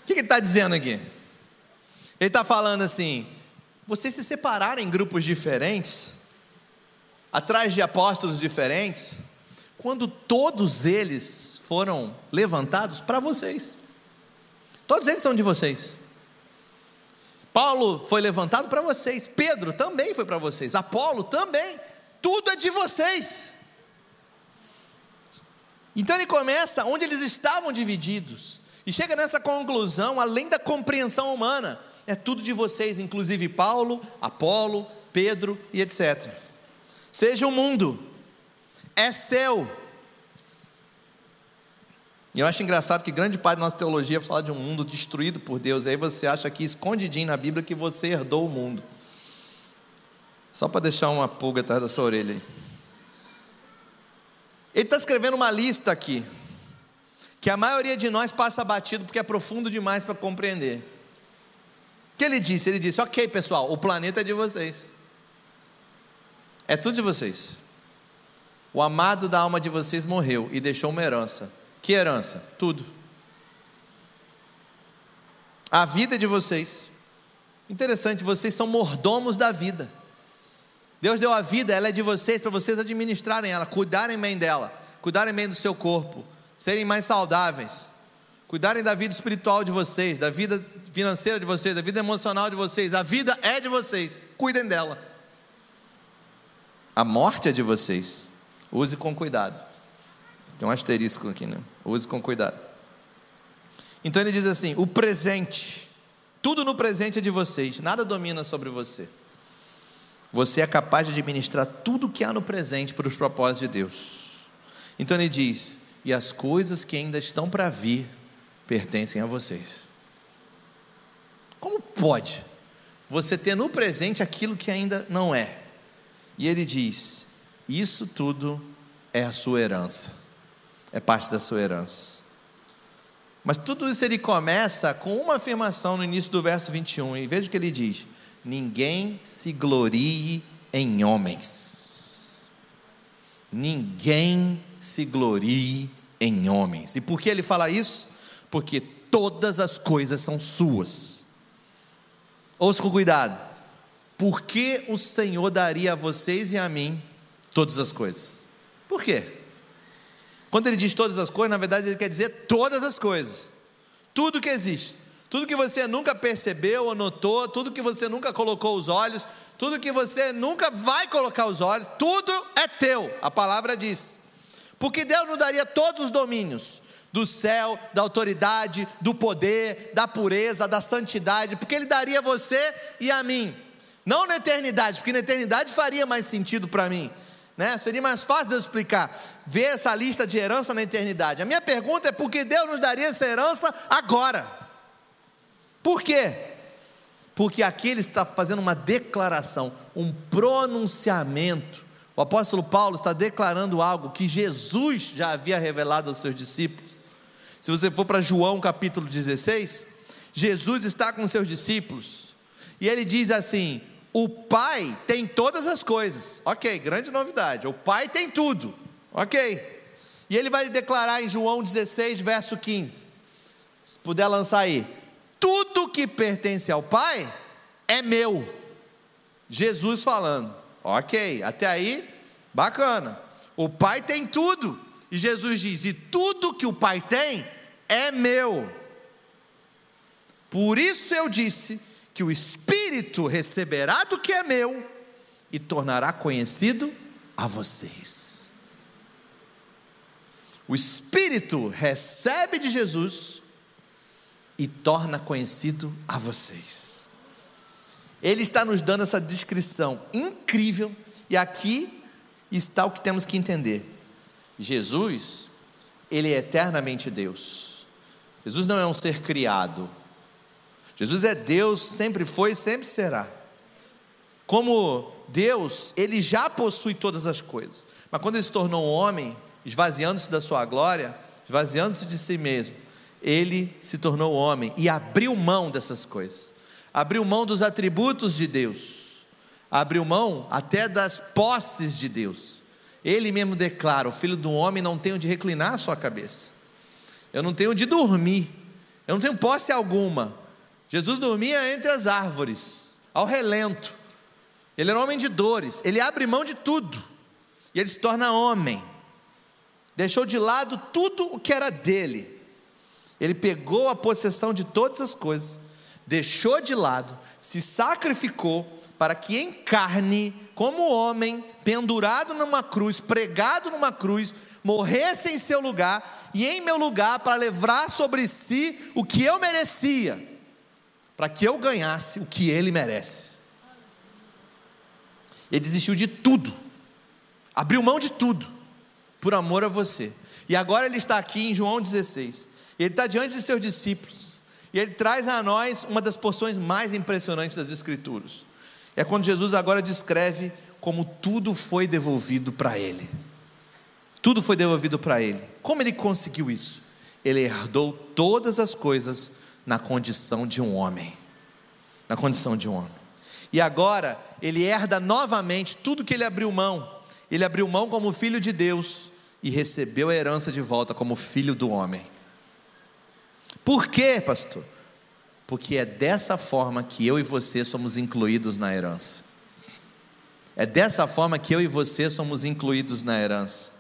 Que, que ele está dizendo aqui? Ele está falando assim: vocês se separaram em grupos diferentes, atrás de apóstolos diferentes, quando todos eles foram levantados para vocês. Todos eles são de vocês. Paulo foi levantado para vocês, Pedro também foi para vocês, Apolo também, tudo é de vocês. Então ele começa onde eles estavam divididos, e chega nessa conclusão, além da compreensão humana, é tudo de vocês, inclusive Paulo, Apolo, Pedro e etc. Seja o mundo, é seu. E eu acho engraçado que grande parte da nossa teologia fala de um mundo destruído por Deus, e aí você acha aqui escondidinho na Bíblia que você herdou o mundo. Só para deixar uma pulga atrás da sua orelha aí. Ele está escrevendo uma lista aqui, que a maioria de nós passa batido porque é profundo demais para compreender. O que ele disse? Ele disse: Ok, pessoal, o planeta é de vocês, é tudo de vocês. O amado da alma de vocês morreu e deixou uma herança. Que herança? Tudo. A vida é de vocês. Interessante, vocês são mordomos da vida. Deus deu a vida, ela é de vocês, para vocês administrarem ela, cuidarem bem dela, cuidarem bem do seu corpo, serem mais saudáveis, cuidarem da vida espiritual de vocês, da vida financeira de vocês, da vida emocional de vocês. A vida é de vocês, cuidem dela. A morte é de vocês, use com cuidado. Tem um asterisco aqui, né? Use com cuidado. Então ele diz assim: o presente, tudo no presente é de vocês, nada domina sobre você. Você é capaz de administrar tudo que há no presente para os propósitos de Deus. Então ele diz: e as coisas que ainda estão para vir pertencem a vocês. Como pode você ter no presente aquilo que ainda não é? E ele diz: isso tudo é a sua herança é parte da sua herança. Mas tudo isso ele começa com uma afirmação no início do verso 21, e veja o que ele diz: Ninguém se glorie em homens. Ninguém se glorie em homens. E por que ele fala isso? Porque todas as coisas são suas. Ouça com cuidado. Por que o Senhor daria a vocês e a mim todas as coisas? Por quê? Quando ele diz todas as coisas, na verdade ele quer dizer todas as coisas. Tudo que existe. Tudo que você nunca percebeu ou notou, tudo que você nunca colocou os olhos, tudo que você nunca vai colocar os olhos, tudo é teu. A palavra diz. Porque Deus nos daria todos os domínios do céu, da autoridade, do poder, da pureza, da santidade, porque Ele daria a você e a mim. Não na eternidade, porque na eternidade faria mais sentido para mim né? Seria mais fácil de eu explicar, ver essa lista de herança na eternidade. A minha pergunta é por que Deus nos daria essa herança agora? Por quê? Porque aqui ele está fazendo uma declaração, um pronunciamento. O apóstolo Paulo está declarando algo que Jesus já havia revelado aos seus discípulos. Se você for para João capítulo 16, Jesus está com seus discípulos e ele diz assim: o Pai tem todas as coisas. Ok, grande novidade. O Pai tem tudo. Ok. E ele vai declarar em João 16, verso 15. Se puder lançar aí. Tudo que pertence ao Pai é meu. Jesus falando. Ok, até aí, bacana. O Pai tem tudo. E Jesus diz: e tudo que o Pai tem é meu. Por isso eu disse que o Espírito receberá do que é meu e tornará conhecido a vocês. O Espírito recebe de Jesus e torna conhecido a vocês. Ele está nos dando essa descrição incrível, e aqui está o que temos que entender. Jesus, ele é eternamente Deus. Jesus não é um ser criado. Jesus é Deus, sempre foi e sempre será. Como Deus, ele já possui todas as coisas. Mas quando ele se tornou um homem, esvaziando-se da sua glória, esvaziando-se de si mesmo, ele se tornou homem e abriu mão dessas coisas. Abriu mão dos atributos de Deus. Abriu mão até das posses de Deus. Ele mesmo declara: O filho do homem não tem onde reclinar a sua cabeça. Eu não tenho onde dormir. Eu não tenho posse alguma. Jesus dormia entre as árvores, ao relento. Ele era um homem de dores. Ele abre mão de tudo. E ele se torna homem. Deixou de lado tudo o que era dele. Ele pegou a possessão de todas as coisas, deixou de lado, se sacrificou para que em carne, como homem, pendurado numa cruz, pregado numa cruz, morresse em seu lugar e em meu lugar para levar sobre si o que eu merecia, para que eu ganhasse o que ele merece. Ele desistiu de tudo, abriu mão de tudo, por amor a você. E agora ele está aqui em João 16. Ele está diante de seus discípulos. E ele traz a nós uma das porções mais impressionantes das Escrituras. É quando Jesus agora descreve como tudo foi devolvido para ele. Tudo foi devolvido para ele. Como ele conseguiu isso? Ele herdou todas as coisas na condição de um homem. Na condição de um homem. E agora ele herda novamente tudo que ele abriu mão. Ele abriu mão como filho de Deus e recebeu a herança de volta como filho do homem. Por quê, pastor? Porque é dessa forma que eu e você somos incluídos na herança. É dessa forma que eu e você somos incluídos na herança.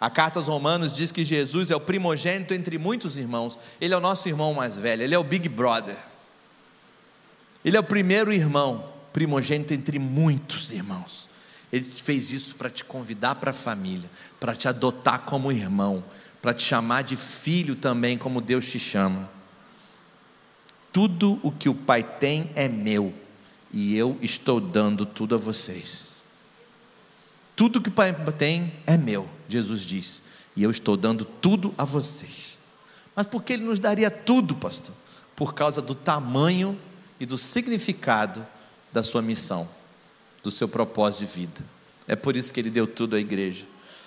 A carta aos Romanos diz que Jesus é o primogênito entre muitos irmãos. Ele é o nosso irmão mais velho, ele é o Big Brother. Ele é o primeiro irmão, primogênito entre muitos irmãos. Ele fez isso para te convidar para a família, para te adotar como irmão, para te chamar de filho também, como Deus te chama. Tudo o que o Pai tem é meu, e eu estou dando tudo a vocês. Tudo que o Pai tem é meu, Jesus diz, e eu estou dando tudo a vocês. Mas por que Ele nos daria tudo, pastor? Por causa do tamanho e do significado da sua missão, do seu propósito de vida. É por isso que ele deu tudo à igreja.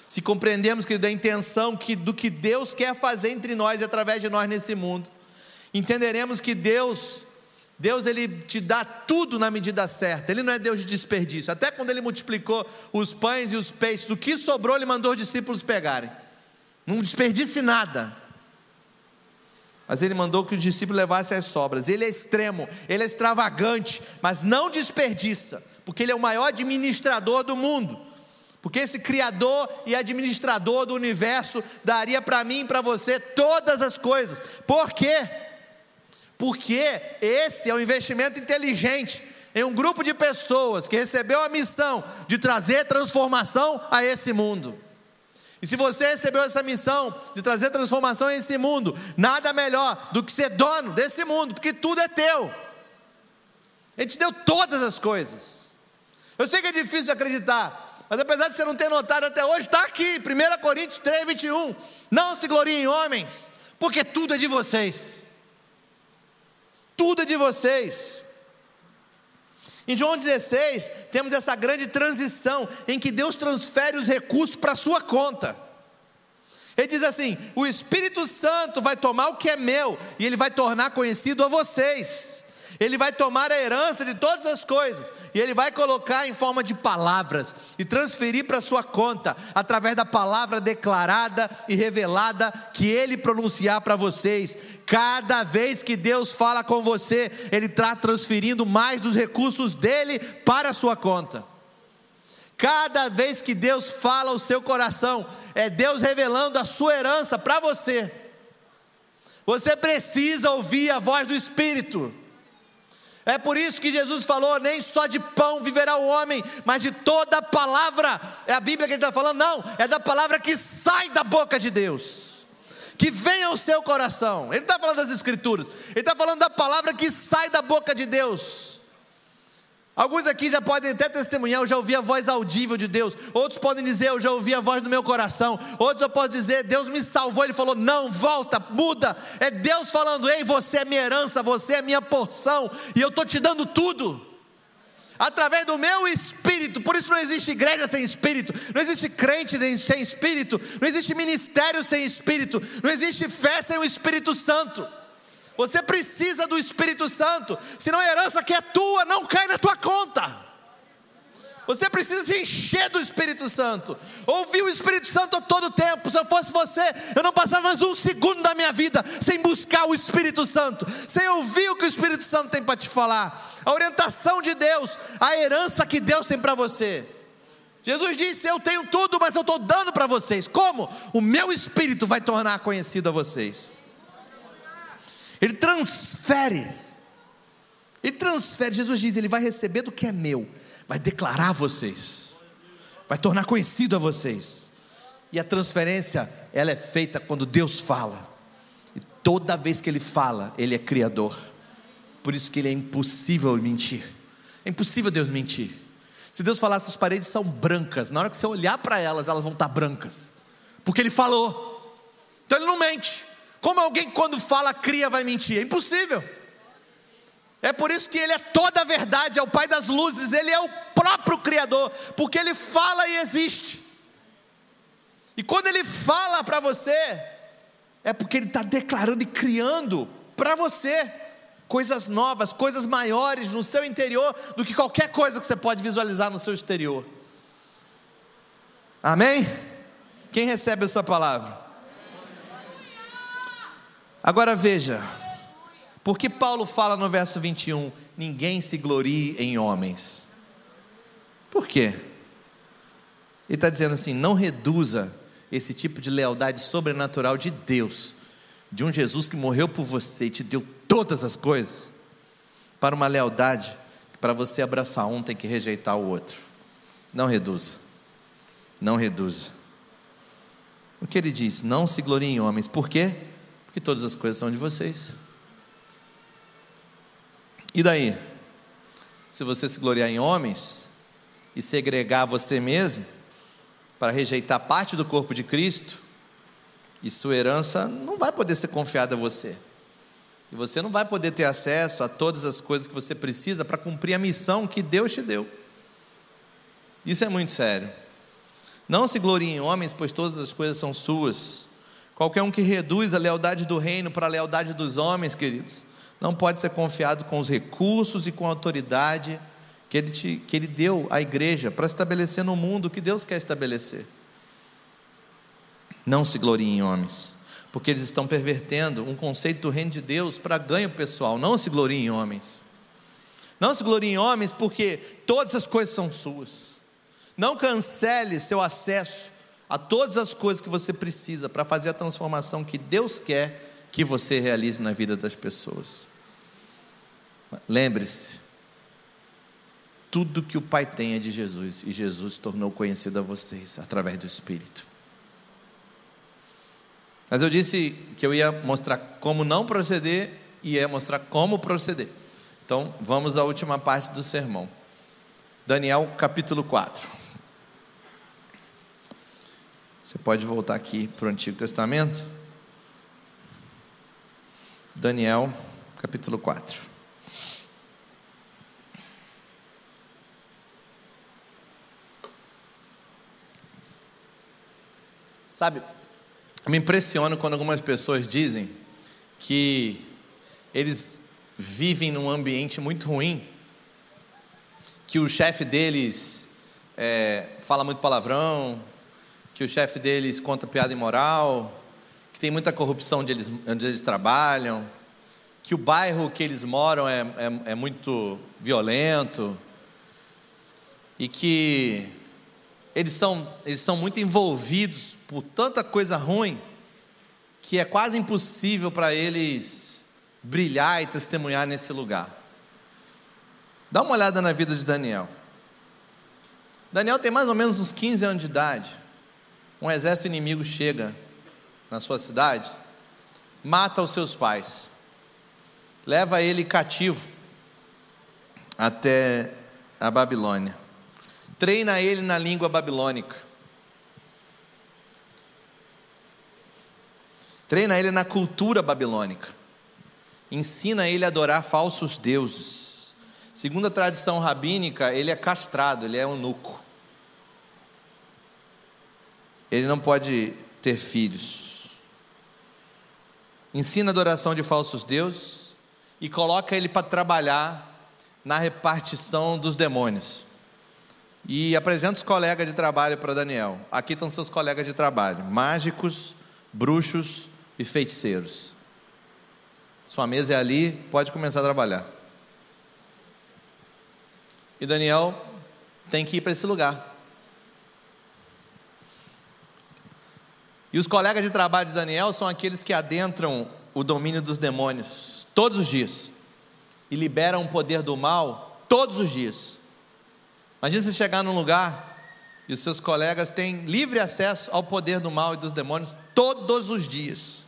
Se compreendemos, que a intenção que, do que Deus quer fazer entre nós e através de nós nesse mundo, entenderemos que Deus, Deus ele te dá tudo na medida certa. Ele não é Deus de desperdício. Até quando ele multiplicou os pães e os peixes, o que sobrou ele mandou os discípulos pegarem. Não desperdice nada. Mas ele mandou que o discípulo levasse as sobras. Ele é extremo, ele é extravagante, mas não desperdiça, porque ele é o maior administrador do mundo. Porque esse criador e administrador do universo daria para mim e para você todas as coisas. Por quê? Porque esse é um investimento inteligente em um grupo de pessoas que recebeu a missão de trazer transformação a esse mundo. E se você recebeu essa missão de trazer transformação a esse mundo, nada melhor do que ser dono desse mundo, porque tudo é teu. Ele te deu todas as coisas. Eu sei que é difícil acreditar, mas apesar de você não ter notado até hoje, está aqui, 1 Coríntios 3, 21. Não se gloriem em homens, porque tudo é de vocês. Tudo é de vocês. Em João 16, temos essa grande transição em que Deus transfere os recursos para a sua conta. Ele diz assim: o Espírito Santo vai tomar o que é meu e ele vai tornar conhecido a vocês. Ele vai tomar a herança de todas as coisas e ele vai colocar em forma de palavras e transferir para sua conta através da palavra declarada e revelada que ele pronunciar para vocês. Cada vez que Deus fala com você, ele está transferindo mais dos recursos dele para a sua conta. Cada vez que Deus fala o seu coração, é Deus revelando a sua herança para você. Você precisa ouvir a voz do Espírito. É por isso que Jesus falou: nem só de pão viverá o homem, mas de toda palavra. É a Bíblia que ele está falando? Não, é da palavra que sai da boca de Deus, que vem ao seu coração. Ele está falando das Escrituras, ele está falando da palavra que sai da boca de Deus. Alguns aqui já podem até testemunhar, eu já ouvi a voz audível de Deus. Outros podem dizer, eu já ouvi a voz do meu coração. Outros eu posso dizer, Deus me salvou. Ele falou, não, volta, muda. É Deus falando, ei, você é minha herança, você é minha porção, e eu estou te dando tudo. Através do meu espírito, por isso não existe igreja sem espírito, não existe crente sem espírito, não existe ministério sem espírito, não existe fé sem o Espírito Santo. Você precisa do Espírito Santo, senão a herança que é tua não cai na tua conta. Você precisa se encher do Espírito Santo. Ouvir o Espírito Santo a todo tempo. Se eu fosse você, eu não passava mais um segundo da minha vida sem buscar o Espírito Santo, sem ouvir o que o Espírito Santo tem para te falar. A orientação de Deus, a herança que Deus tem para você. Jesus disse: Eu tenho tudo, mas eu estou dando para vocês. Como? O meu Espírito vai tornar conhecido a vocês. Ele transfere. Ele transfere. Jesus diz: Ele vai receber do que é meu, vai declarar a vocês, vai tornar conhecido a vocês. E a transferência, ela é feita quando Deus fala. E toda vez que Ele fala, Ele é criador. Por isso que Ele é impossível mentir. É impossível Deus mentir. Se Deus falasse as paredes são brancas, na hora que você olhar para elas, elas vão estar brancas. Porque Ele falou. Então Ele não mente. Como alguém quando fala cria vai mentir? É impossível. É por isso que ele é toda a verdade, é o Pai das luzes, ele é o próprio Criador, porque ele fala e existe. E quando ele fala para você, é porque ele está declarando e criando para você coisas novas, coisas maiores no seu interior do que qualquer coisa que você pode visualizar no seu exterior. Amém? Quem recebe essa palavra? Agora veja, porque Paulo fala no verso 21, ninguém se glorie em homens. Por quê? Ele está dizendo assim: não reduza esse tipo de lealdade sobrenatural de Deus, de um Jesus que morreu por você e te deu todas as coisas, para uma lealdade que para você abraçar um tem que rejeitar o outro. Não reduza. Não reduza. O que ele diz? Não se glorie em homens. Por quê? Que todas as coisas são de vocês. E daí? Se você se gloriar em homens e segregar você mesmo para rejeitar parte do corpo de Cristo, e sua herança não vai poder ser confiada a você. E você não vai poder ter acesso a todas as coisas que você precisa para cumprir a missão que Deus te deu. Isso é muito sério. Não se glorie em homens, pois todas as coisas são suas. Qualquer um que reduz a lealdade do reino para a lealdade dos homens, queridos, não pode ser confiado com os recursos e com a autoridade que ele, te, que ele deu à igreja para estabelecer no mundo o que Deus quer estabelecer. Não se gloriem em homens, porque eles estão pervertendo um conceito do reino de Deus para ganho pessoal. Não se gloriem em homens. Não se gloriem em homens, porque todas as coisas são suas. Não cancele seu acesso a todas as coisas que você precisa para fazer a transformação que Deus quer que você realize na vida das pessoas. Lembre-se, tudo que o Pai tem é de Jesus e Jesus tornou conhecido a vocês através do Espírito. Mas eu disse que eu ia mostrar como não proceder e ia mostrar como proceder. Então, vamos à última parte do sermão. Daniel capítulo 4. Você pode voltar aqui para o Antigo Testamento. Daniel, capítulo 4. Sabe, me impressiona quando algumas pessoas dizem que eles vivem num ambiente muito ruim, que o chefe deles é, fala muito palavrão, que o chefe deles conta piada imoral, que tem muita corrupção onde eles, onde eles trabalham, que o bairro que eles moram é, é, é muito violento, e que eles são, eles são muito envolvidos por tanta coisa ruim, que é quase impossível para eles brilhar e testemunhar nesse lugar. Dá uma olhada na vida de Daniel. Daniel tem mais ou menos uns 15 anos de idade. Um exército inimigo chega na sua cidade, mata os seus pais, leva ele cativo até a Babilônia, treina ele na língua babilônica, treina ele na cultura babilônica, ensina ele a adorar falsos deuses. Segundo a tradição rabínica, ele é castrado, ele é eunuco. Ele não pode ter filhos. Ensina a adoração de falsos deuses e coloca ele para trabalhar na repartição dos demônios. E apresenta os colegas de trabalho para Daniel. Aqui estão seus colegas de trabalho: mágicos, bruxos e feiticeiros. Sua mesa é ali, pode começar a trabalhar. E Daniel tem que ir para esse lugar. E os colegas de trabalho de Daniel são aqueles que adentram o domínio dos demônios todos os dias e liberam o poder do mal todos os dias. Imagina você chegar num lugar e os seus colegas têm livre acesso ao poder do mal e dos demônios todos os dias.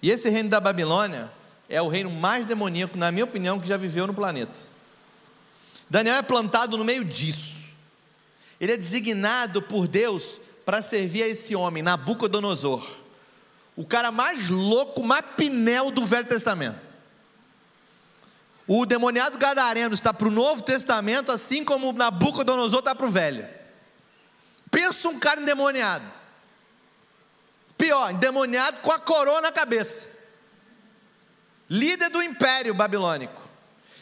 E esse reino da Babilônia é o reino mais demoníaco, na minha opinião, que já viveu no planeta. Daniel é plantado no meio disso. Ele é designado por Deus para servir a esse homem, Nabucodonosor, o cara mais louco, mais pinel do Velho Testamento. O demoniado gadareno está para o Novo Testamento, assim como Nabucodonosor está para o Velho. Pensa um cara endemoniado. Pior, endemoniado com a coroa na cabeça. Líder do império babilônico.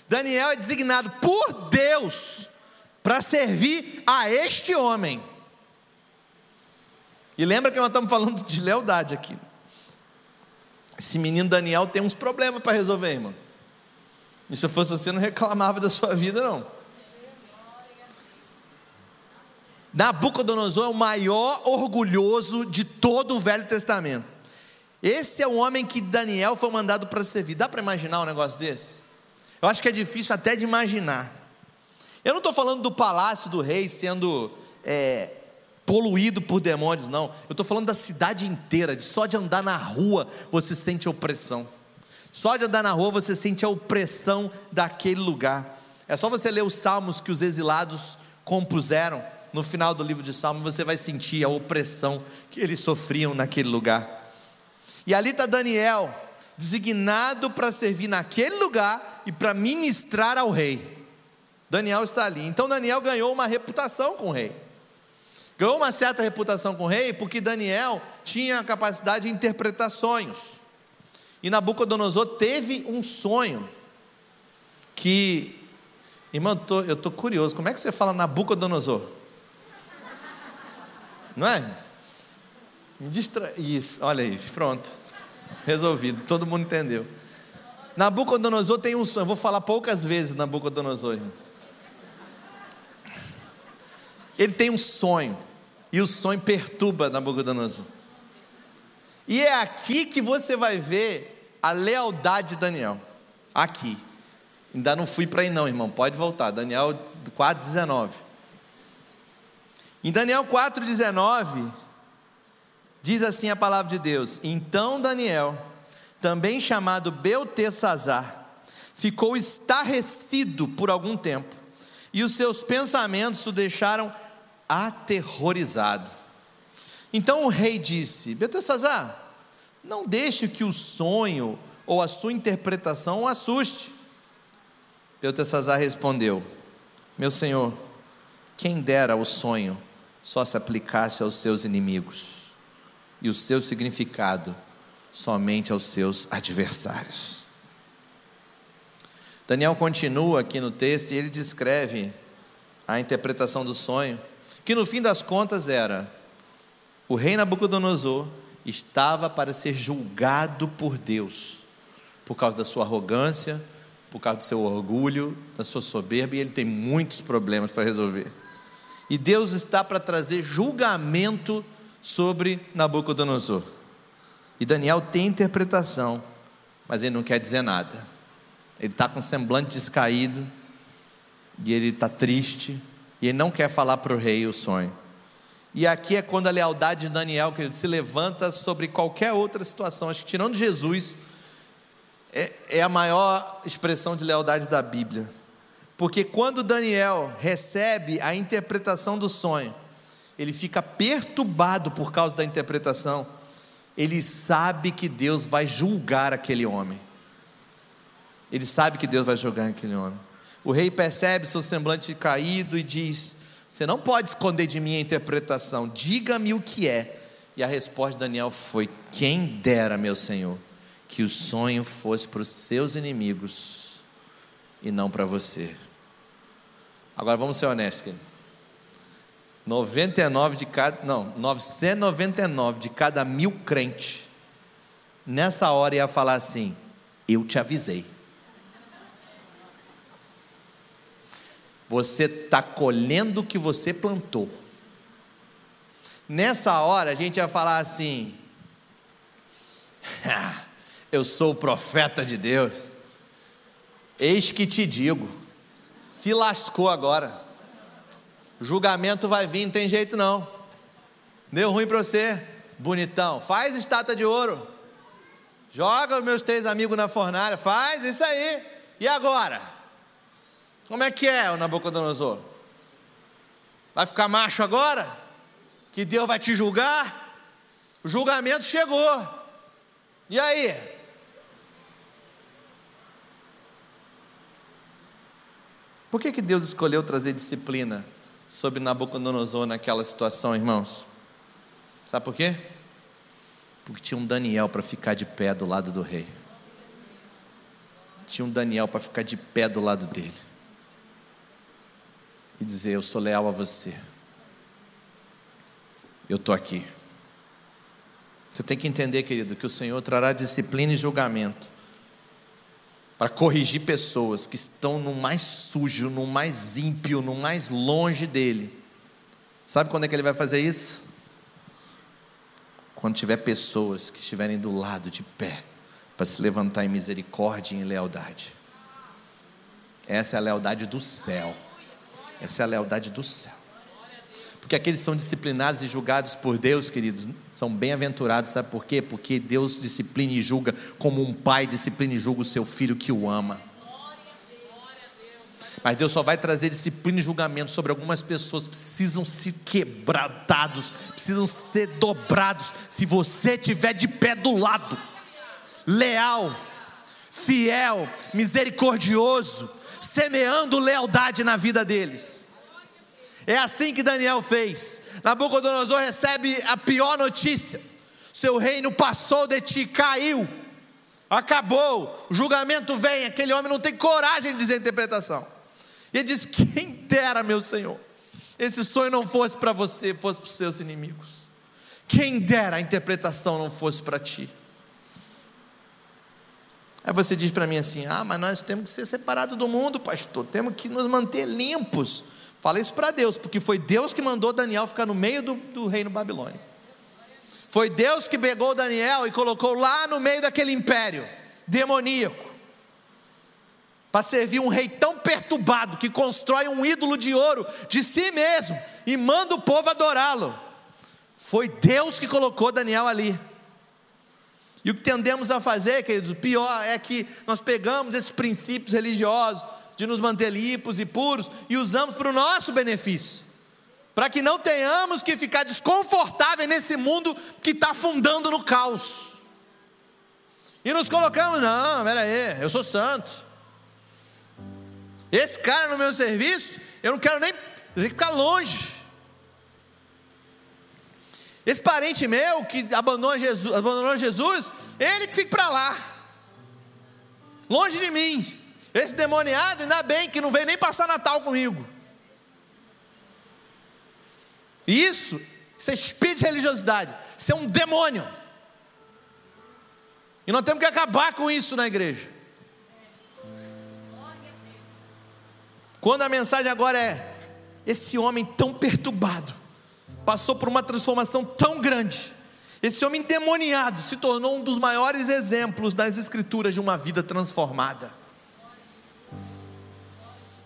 Daniel é designado por Deus para servir a este homem. E lembra que nós estamos falando de lealdade aqui. Esse menino Daniel tem uns problemas para resolver, irmão. E se eu fosse você, não reclamava da sua vida, não. Nabucodonosor é o maior orgulhoso de todo o Velho Testamento. Esse é o homem que Daniel foi mandado para servir. Dá para imaginar um negócio desse? Eu acho que é difícil até de imaginar. Eu não estou falando do palácio do rei sendo é, poluído por demônios, não. Eu estou falando da cidade inteira, de só de andar na rua você sente opressão. Só de andar na rua você sente a opressão daquele lugar. É só você ler os salmos que os exilados compuseram no final do livro de Salmos, você vai sentir a opressão que eles sofriam naquele lugar. E ali está Daniel, designado para servir naquele lugar e para ministrar ao rei. Daniel está ali. Então Daniel ganhou uma reputação com o rei. Ganhou uma certa reputação com o rei porque Daniel tinha a capacidade de interpretar sonhos. E Nabucodonosor teve um sonho que, irmão, eu estou curioso, como é que você fala Nabucodonosor? Não é? Me distra... Isso, olha aí, pronto. Resolvido, todo mundo entendeu. Nabucodonosor tem um sonho, eu vou falar poucas vezes Nabucodonosor. Ele tem um sonho, e o sonho perturba Nabucodonosor. E é aqui que você vai ver a lealdade de Daniel. Aqui. Ainda não fui para aí, não, irmão. Pode voltar. Daniel 4,19. Em Daniel 4,19, diz assim a palavra de Deus: Então Daniel, também chamado Beltesazar, ficou estarrecido por algum tempo, e os seus pensamentos o deixaram aterrorizado. Então o rei disse: Beltesazar, não deixe que o sonho ou a sua interpretação o assuste. Beltesazar respondeu: Meu senhor, quem dera o sonho só se aplicasse aos seus inimigos e o seu significado somente aos seus adversários. Daniel continua aqui no texto e ele descreve a interpretação do sonho, que no fim das contas era: o rei Nabucodonosor estava para ser julgado por Deus, por causa da sua arrogância, por causa do seu orgulho, da sua soberba, e ele tem muitos problemas para resolver. E Deus está para trazer julgamento sobre Nabucodonosor. E Daniel tem interpretação, mas ele não quer dizer nada. Ele está com semblante descaído, E ele está triste. E ele não quer falar para o rei o sonho. E aqui é quando a lealdade de Daniel, querido, se levanta sobre qualquer outra situação. Acho que tirando Jesus, é, é a maior expressão de lealdade da Bíblia. Porque quando Daniel recebe a interpretação do sonho, ele fica perturbado por causa da interpretação. Ele sabe que Deus vai julgar aquele homem. Ele sabe que Deus vai julgar aquele homem. O rei percebe seu semblante caído e diz: Você não pode esconder de mim a interpretação, diga-me o que é. E a resposta de Daniel foi: Quem dera, meu senhor, que o sonho fosse para os seus inimigos e não para você. Agora vamos ser honestos, querido. 99 de cada, não, 999 de cada mil crente, nessa hora ia falar assim: Eu te avisei. Você está colhendo o que você plantou. Nessa hora a gente ia falar assim: Eu sou o profeta de Deus. Eis que te digo, se lascou agora. Julgamento vai vir, não tem jeito não. Deu ruim para você, bonitão. Faz estátua de ouro. Joga os meus três amigos na fornalha. Faz isso aí. E agora? Como é que é o Nabucodonosor? Vai ficar macho agora? Que Deus vai te julgar? O julgamento chegou. E aí? Por que, que Deus escolheu trazer disciplina sobre Nabucodonosor naquela situação, irmãos? Sabe por quê? Porque tinha um Daniel para ficar de pé do lado do rei. Tinha um Daniel para ficar de pé do lado dele. E dizer: Eu sou leal a você. Eu estou aqui. Você tem que entender, querido, que o Senhor trará disciplina e julgamento para corrigir pessoas que estão no mais sujo, no mais ímpio, no mais longe dele. Sabe quando é que ele vai fazer isso? Quando tiver pessoas que estiverem do lado de pé, para se levantar em misericórdia e em lealdade. Essa é a lealdade do céu. Essa é a lealdade do céu. Porque aqueles que são disciplinados e julgados por Deus, queridos, são bem-aventurados, sabe por quê? Porque Deus disciplina e julga como um pai disciplina e julga o seu filho que o ama. Mas Deus só vai trazer disciplina e julgamento sobre algumas pessoas que precisam ser quebrados, precisam ser dobrados, se você estiver de pé do lado, leal, fiel, misericordioso, semeando lealdade na vida deles. É assim que Daniel fez. Nabucodonosor recebe a pior notícia: seu reino passou de ti, caiu, acabou, o julgamento vem. Aquele homem não tem coragem de dizer a interpretação. E ele diz: Quem dera, meu Senhor, esse sonho não fosse para você, fosse para os seus inimigos. Quem dera a interpretação não fosse para ti. Aí você diz para mim assim: Ah, mas nós temos que ser separados do mundo, pastor, temos que nos manter limpos. Fala isso para Deus, porque foi Deus que mandou Daniel ficar no meio do, do reino babilônico. Foi Deus que pegou Daniel e colocou lá no meio daquele império demoníaco, para servir um rei tão perturbado que constrói um ídolo de ouro de si mesmo e manda o povo adorá-lo. Foi Deus que colocou Daniel ali. E o que tendemos a fazer, queridos, o pior é que nós pegamos esses princípios religiosos, de nos manter limpos e puros e usamos para o nosso benefício. Para que não tenhamos que ficar desconfortáveis nesse mundo que está afundando no caos. E nos colocamos, não, peraí, eu sou santo. Esse cara no meu serviço, eu não quero nem ficar longe. Esse parente meu que abandonou Jesus, abandonou Jesus ele que fica para lá, longe de mim. Esse demoniado, ainda bem que não veio nem passar Natal comigo. Isso, isso é espírito de religiosidade. Isso é um demônio. E nós temos que acabar com isso na igreja. Quando a mensagem agora é: esse homem tão perturbado, passou por uma transformação tão grande, esse homem endemoniado se tornou um dos maiores exemplos das Escrituras de uma vida transformada.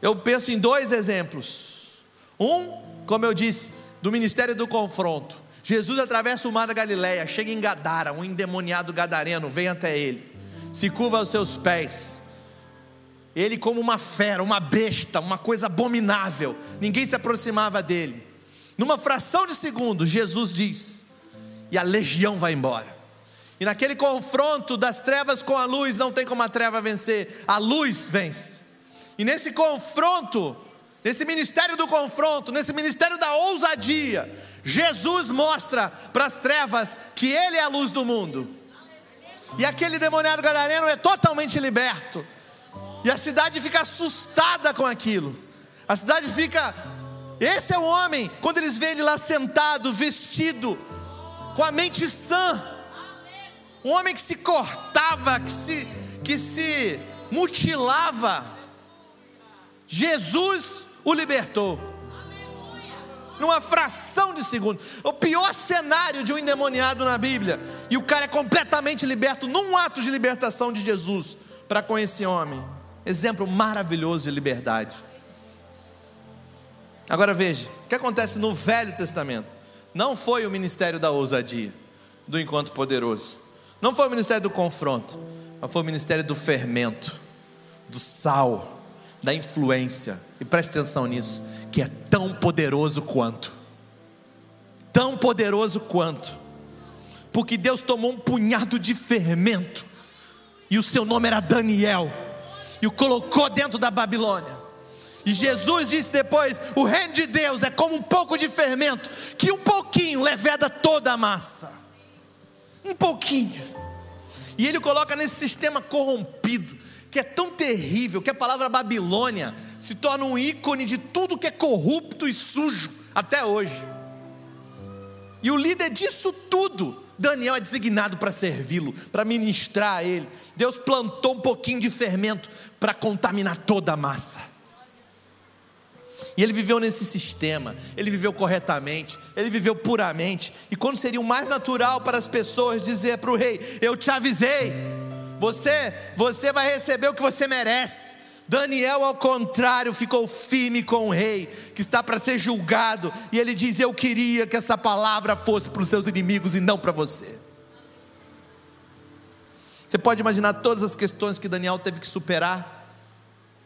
Eu penso em dois exemplos. Um, como eu disse, do ministério do confronto. Jesus atravessa o mar da Galileia, chega em Gadara, um endemoniado gadareno vem até ele, se curva aos seus pés. Ele, como uma fera, uma besta, uma coisa abominável, ninguém se aproximava dele. Numa fração de segundo, Jesus diz, e a legião vai embora. E naquele confronto das trevas com a luz, não tem como a treva vencer, a luz vence. E nesse confronto, nesse ministério do confronto, nesse ministério da ousadia, Jesus mostra para as trevas que Ele é a luz do mundo. E aquele demoniado gadareno é totalmente liberto. E a cidade fica assustada com aquilo. A cidade fica. Esse é o homem, quando eles veem ele lá sentado, vestido, com a mente sã. Um homem que se cortava, que se, que se mutilava. Jesus o libertou. Numa fração de segundo. O pior cenário de um endemoniado na Bíblia. E o cara é completamente liberto num ato de libertação de Jesus para com esse homem. Exemplo maravilhoso de liberdade. Agora veja, o que acontece no Velho Testamento? Não foi o ministério da ousadia, do encontro poderoso. Não foi o ministério do confronto, mas foi o ministério do fermento, do sal, da influência. E preste atenção nisso, que é tão poderoso quanto. Tão poderoso quanto. Porque Deus tomou um punhado de fermento, e o seu nome era Daniel, e o colocou dentro da Babilônia. E Jesus disse depois: o reino de Deus é como um pouco de fermento, que um pouquinho leveda toda a massa. Um pouquinho. E ele coloca nesse sistema corrompido, que é tão terrível, que a palavra Babilônia se torna um ícone de tudo que é corrupto e sujo até hoje. E o líder disso tudo, Daniel é designado para servi-lo, para ministrar a ele. Deus plantou um pouquinho de fermento para contaminar toda a massa. E ele viveu nesse sistema, ele viveu corretamente, ele viveu puramente. E quando seria o mais natural para as pessoas dizer para o rei: Eu te avisei, você, você vai receber o que você merece. Daniel, ao contrário, ficou firme com o rei, que está para ser julgado, e ele diz: Eu queria que essa palavra fosse para os seus inimigos e não para você. Você pode imaginar todas as questões que Daniel teve que superar,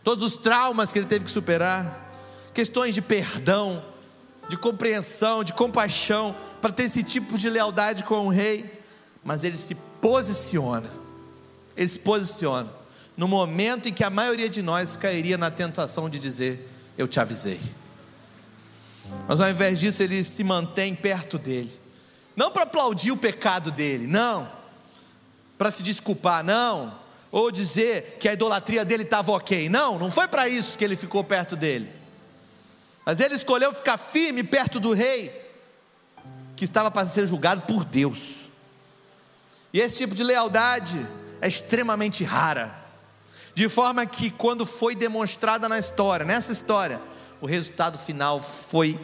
todos os traumas que ele teve que superar, questões de perdão, de compreensão, de compaixão, para ter esse tipo de lealdade com o rei, mas ele se posiciona, ele se posiciona no momento em que a maioria de nós cairia na tentação de dizer: Eu te avisei. Mas ao invés disso, ele se mantém perto dele, não para aplaudir o pecado dele, não, para se desculpar, não, ou dizer que a idolatria dele estava ok, não, não foi para isso que ele ficou perto dele, mas ele escolheu ficar firme perto do rei, que estava para ser julgado por Deus, e esse tipo de lealdade é extremamente rara. De forma que, quando foi demonstrada na história, nessa história, o resultado final foi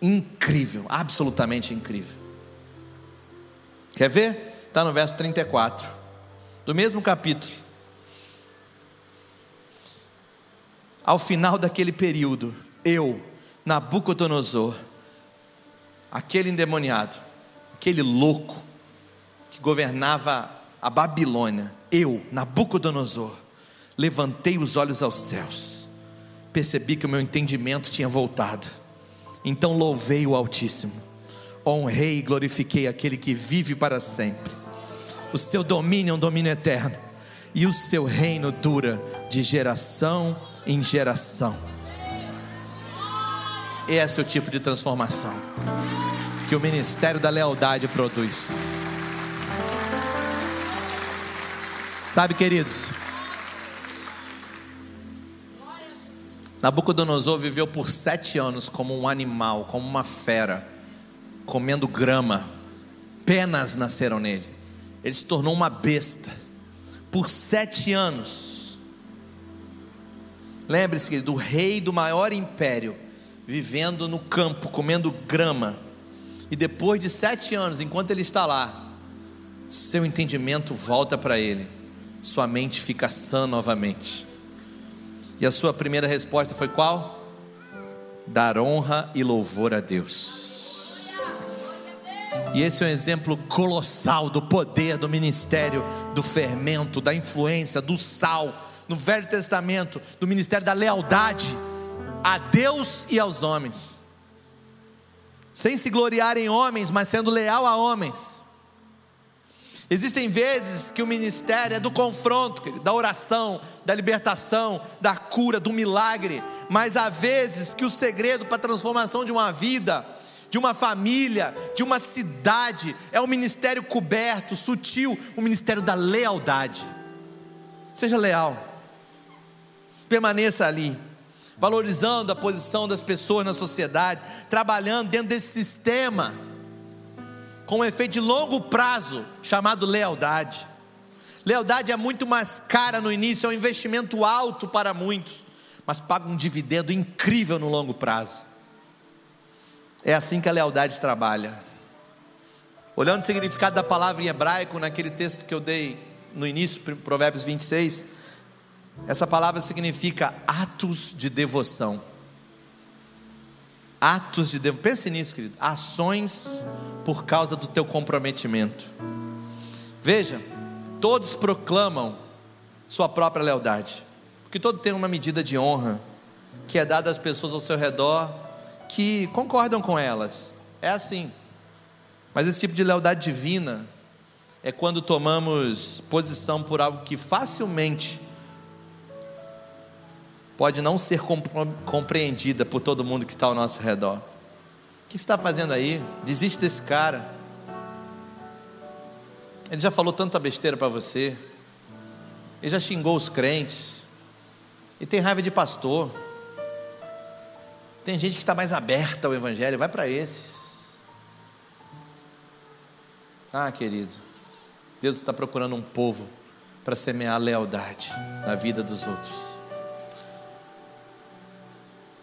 incrível, absolutamente incrível. Quer ver? Está no verso 34, do mesmo capítulo. Ao final daquele período, eu, Nabucodonosor, aquele endemoniado, aquele louco que governava a Babilônia, eu, Nabucodonosor, levantei os olhos aos céus, percebi que o meu entendimento tinha voltado, então louvei o Altíssimo, honrei e glorifiquei aquele que vive para sempre, o seu domínio é um domínio eterno, e o seu reino dura de geração em geração. Esse é o tipo de transformação que o ministério da lealdade produz. Sabe, queridos, Nabucodonosor viveu por sete anos como um animal, como uma fera, comendo grama, penas nasceram nele, ele se tornou uma besta, por sete anos. Lembre-se do rei do maior império, vivendo no campo, comendo grama, e depois de sete anos, enquanto ele está lá, seu entendimento volta para ele sua mente fica sã novamente. E a sua primeira resposta foi qual? Dar honra e louvor a Deus. E esse é um exemplo colossal do poder do ministério, do fermento, da influência, do sal, no Velho Testamento, do ministério da lealdade a Deus e aos homens, sem se gloriar em homens, mas sendo leal a homens. Existem vezes que o ministério é do confronto, querido, da oração, da libertação, da cura, do milagre, mas há vezes que o segredo para a transformação de uma vida, de uma família, de uma cidade, é o ministério coberto, sutil, o ministério da lealdade. Seja leal, permaneça ali, valorizando a posição das pessoas na sociedade, trabalhando dentro desse sistema com um efeito de longo prazo chamado lealdade. Lealdade é muito mais cara no início, é um investimento alto para muitos, mas paga um dividendo incrível no longo prazo. É assim que a lealdade trabalha. Olhando o significado da palavra em hebraico, naquele texto que eu dei no início, Provérbios 26, essa palavra significa atos de devoção atos de devoção. Pense nisso, querido. Ações por causa do teu comprometimento. Veja, todos proclamam sua própria lealdade. Porque todo tem uma medida de honra que é dada às pessoas ao seu redor que concordam com elas. É assim. Mas esse tipo de lealdade divina é quando tomamos posição por algo que facilmente pode não ser compreendida por todo mundo que está ao nosso redor. O que está fazendo aí? Desiste desse cara. Ele já falou tanta besteira para você. Ele já xingou os crentes. E tem raiva de pastor. Tem gente que está mais aberta ao Evangelho. Vai para esses. Ah, querido. Deus está procurando um povo para semear lealdade na vida dos outros.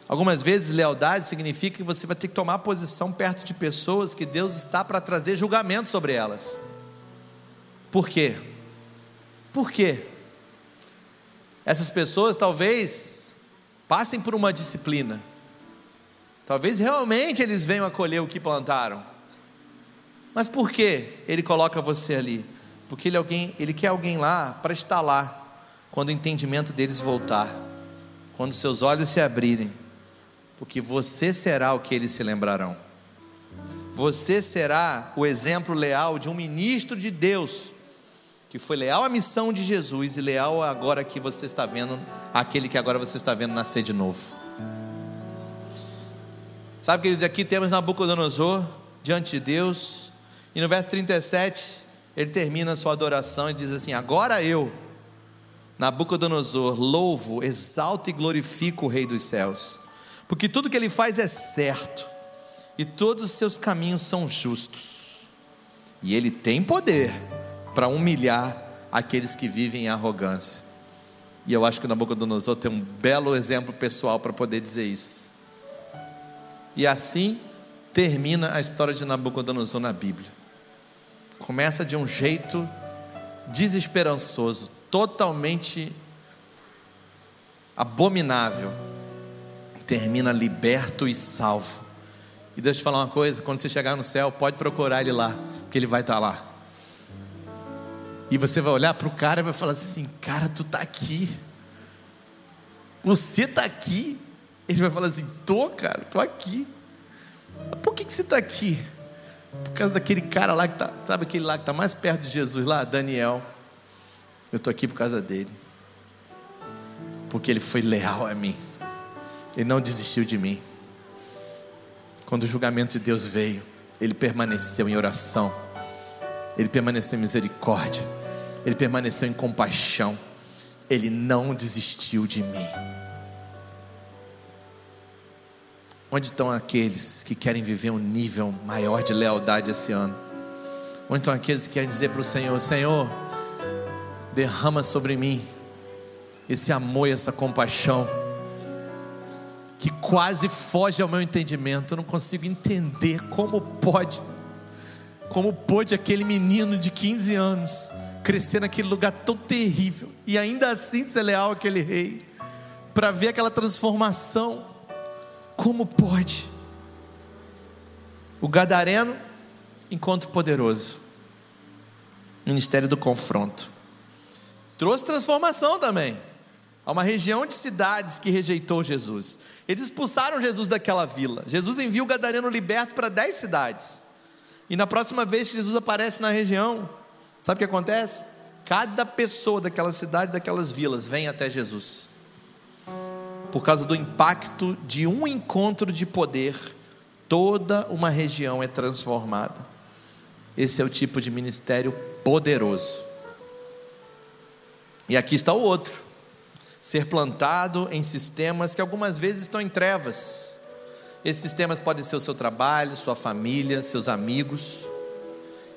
Algumas vezes, lealdade significa que você vai ter que tomar posição perto de pessoas que Deus está para trazer julgamento sobre elas. Por quê? Por quê? Essas pessoas talvez passem por uma disciplina. Talvez realmente eles venham acolher o que plantaram. Mas por que ele coloca você ali? Porque ele, é alguém, ele quer alguém lá para estar lá quando o entendimento deles voltar, quando seus olhos se abrirem porque você será o que eles se lembrarão. Você será o exemplo leal de um ministro de Deus, que foi leal à missão de Jesus e leal agora que você está vendo, aquele que agora você está vendo nascer de novo. Sabe, queridos, aqui temos Nabucodonosor diante de Deus, e no verso 37, ele termina a sua adoração e diz assim: Agora eu, Nabucodonosor, louvo, exalto e glorifico o Rei dos céus porque tudo que ele faz é certo, e todos os seus caminhos são justos, e ele tem poder para humilhar aqueles que vivem em arrogância. E eu acho que Nabucodonosor tem um belo exemplo pessoal para poder dizer isso. E assim termina a história de Nabucodonosor na Bíblia. Começa de um jeito desesperançoso, totalmente abominável termina liberto e salvo. E deixa eu te falar uma coisa: quando você chegar no céu, pode procurar ele lá, porque ele vai estar lá. E você vai olhar para o cara e vai falar assim: Cara, tu está aqui. Você está aqui. Ele vai falar assim: Tô, cara, tô aqui. Por que, que você está aqui? Por causa daquele cara lá que está, sabe aquele lá que está mais perto de Jesus lá, Daniel. Eu estou aqui por causa dele. Porque ele foi leal a mim. Ele não desistiu de mim. Quando o julgamento de Deus veio, ele permaneceu em oração, ele permaneceu em misericórdia, ele permaneceu em compaixão, ele não desistiu de mim. Onde estão aqueles que querem viver um nível maior de lealdade esse ano? Onde estão aqueles que querem dizer para o Senhor: Senhor, derrama sobre mim esse amor e essa compaixão que quase foge ao meu entendimento. Eu não consigo entender como pode, como pôde aquele menino de 15 anos crescer naquele lugar tão terrível e ainda assim ser leal àquele rei, para ver aquela transformação. Como pode? O Gadareno, encontro poderoso. Ministério do confronto. Trouxe transformação também. Há uma região de cidades que rejeitou Jesus. Eles expulsaram Jesus daquela vila. Jesus envia o Gadareno liberto para dez cidades. E na próxima vez que Jesus aparece na região, sabe o que acontece? Cada pessoa daquela cidade, daquelas vilas, vem até Jesus. Por causa do impacto de um encontro de poder, toda uma região é transformada. Esse é o tipo de ministério poderoso. E aqui está o outro: ser plantado em sistemas que algumas vezes estão em trevas. Esses sistemas podem ser o seu trabalho, sua família, seus amigos.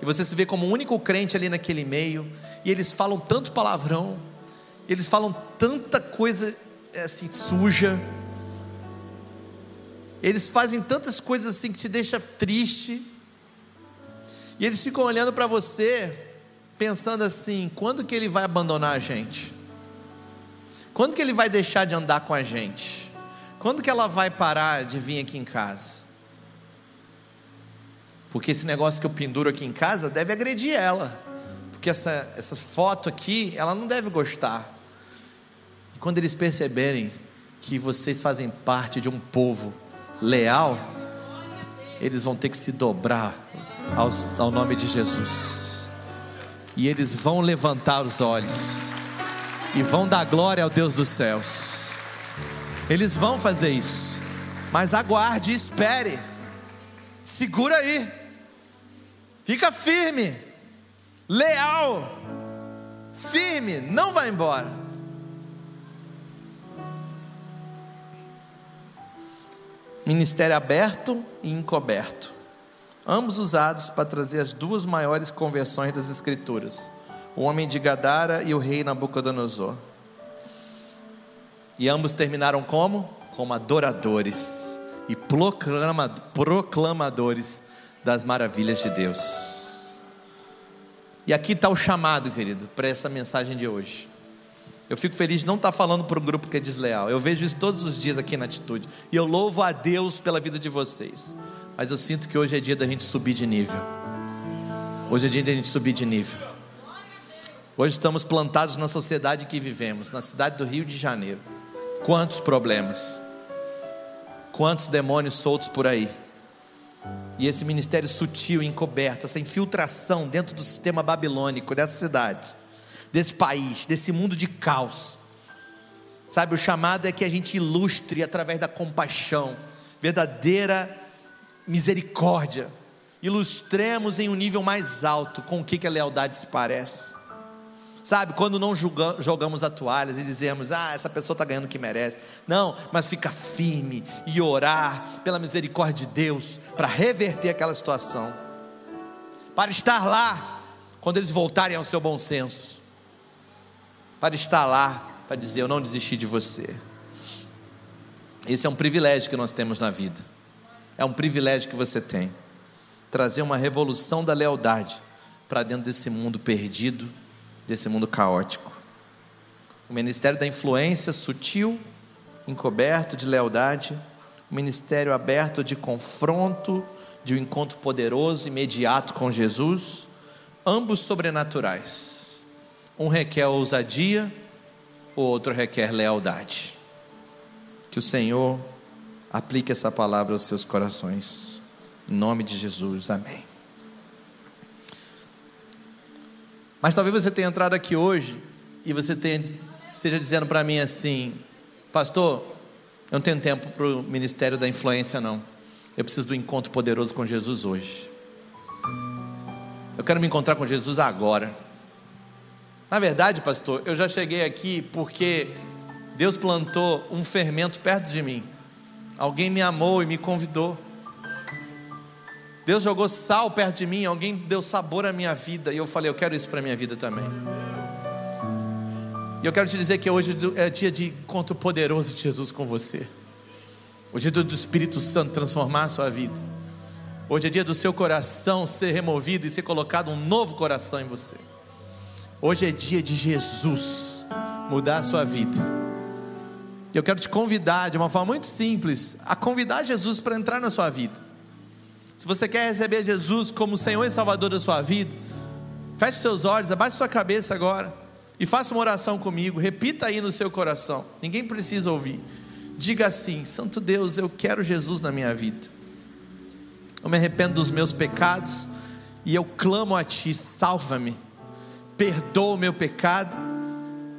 E você se vê como o único crente ali naquele meio, e eles falam tanto palavrão, eles falam tanta coisa assim suja. Eles fazem tantas coisas assim que te deixa triste. E eles ficam olhando para você, pensando assim: quando que ele vai abandonar a gente? Quando que ele vai deixar de andar com a gente? Quando que ela vai parar de vir aqui em casa? Porque esse negócio que eu penduro aqui em casa deve agredir ela. Porque essa, essa foto aqui, ela não deve gostar. E quando eles perceberem que vocês fazem parte de um povo leal, eles vão ter que se dobrar aos, ao nome de Jesus. E eles vão levantar os olhos e vão dar glória ao Deus dos céus. Eles vão fazer isso. Mas aguarde espere. Segura aí. Fica firme. Leal. Firme, não vai embora. Ministério aberto e encoberto ambos usados para trazer as duas maiores conversões das Escrituras: o homem de Gadara e o rei Nabucodonosor. E ambos terminaram como? Como adoradores e proclama, proclamadores das maravilhas de Deus. E aqui está o chamado, querido, para essa mensagem de hoje. Eu fico feliz de não estar falando para um grupo que é desleal. Eu vejo isso todos os dias aqui na atitude. E eu louvo a Deus pela vida de vocês. Mas eu sinto que hoje é dia da gente subir de nível. Hoje é dia da gente subir de nível. Hoje estamos plantados na sociedade que vivemos, na cidade do Rio de Janeiro. Quantos problemas, quantos demônios soltos por aí. E esse ministério sutil, encoberto, essa infiltração dentro do sistema babilônico dessa cidade, desse país, desse mundo de caos. Sabe, o chamado é que a gente ilustre através da compaixão, verdadeira misericórdia, ilustremos em um nível mais alto com o que, a lealdade se parece. Sabe, quando não julga, jogamos a toalha e dizemos, ah, essa pessoa está ganhando o que merece. Não, mas fica firme e orar pela misericórdia de Deus para reverter aquela situação. Para estar lá quando eles voltarem ao seu bom senso. Para estar lá para dizer, eu não desisti de você. Esse é um privilégio que nós temos na vida. É um privilégio que você tem. Trazer uma revolução da lealdade para dentro desse mundo perdido, desse mundo caótico. O ministério da influência sutil, encoberto de lealdade, o ministério aberto de confronto, de um encontro poderoso, imediato com Jesus, ambos sobrenaturais. Um requer ousadia, o outro requer lealdade. Que o Senhor Aplique essa palavra aos seus corações. Em nome de Jesus, amém. Mas talvez você tenha entrado aqui hoje e você tenha, esteja dizendo para mim assim: Pastor, eu não tenho tempo para o ministério da influência, não. Eu preciso do encontro poderoso com Jesus hoje. Eu quero me encontrar com Jesus agora. Na verdade, pastor, eu já cheguei aqui porque Deus plantou um fermento perto de mim. Alguém me amou e me convidou. Deus jogou sal perto de mim, alguém deu sabor à minha vida e eu falei, eu quero isso para a minha vida também. E eu quero te dizer que hoje é dia de encontro poderoso de Jesus com você. Hoje é dia do Espírito Santo transformar a sua vida. Hoje é dia do seu coração ser removido e ser colocado um novo coração em você. Hoje é dia de Jesus mudar a sua vida. Eu quero te convidar de uma forma muito simples a convidar Jesus para entrar na sua vida. Se você quer receber Jesus como Senhor e Salvador da sua vida, feche seus olhos, abaixe sua cabeça agora e faça uma oração comigo. Repita aí no seu coração. Ninguém precisa ouvir. Diga assim: Santo Deus, eu quero Jesus na minha vida. Eu me arrependo dos meus pecados e eu clamo a Ti, salva-me, perdoa o meu pecado,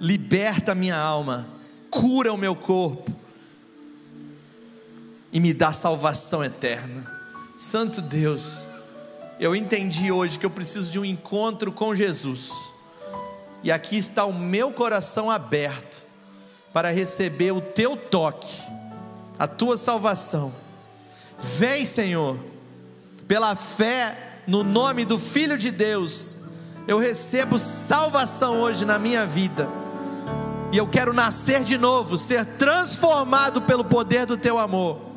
liberta a minha alma, cura o meu corpo e me dá salvação eterna. Santo Deus, eu entendi hoje que eu preciso de um encontro com Jesus, e aqui está o meu coração aberto para receber o Teu toque, a Tua salvação. Vem, Senhor, pela fé no nome do Filho de Deus, eu recebo salvação hoje na minha vida. E eu quero nascer de novo, ser transformado pelo poder do teu amor.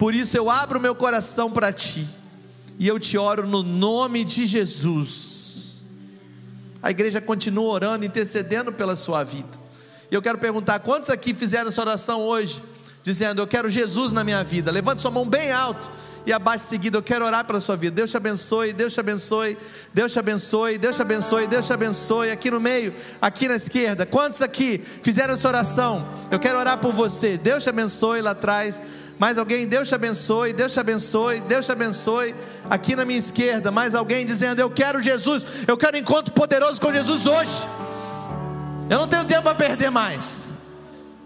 Por isso eu abro meu coração para ti. E eu te oro no nome de Jesus. A igreja continua orando, intercedendo pela sua vida. E eu quero perguntar: quantos aqui fizeram essa oração hoje? Dizendo, eu quero Jesus na minha vida. Levante sua mão bem alto e abaixo seguida, eu quero orar pela sua vida. Deus te abençoe, Deus te abençoe, Deus te abençoe, Deus te abençoe, Deus te abençoe. Aqui no meio, aqui na esquerda. Quantos aqui fizeram essa oração? Eu quero orar por você. Deus te abençoe lá atrás. Mais alguém? Deus te abençoe, Deus te abençoe, Deus te abençoe. Aqui na minha esquerda, mais alguém dizendo: Eu quero Jesus, eu quero um encontro poderoso com Jesus hoje. Eu não tenho tempo para perder mais.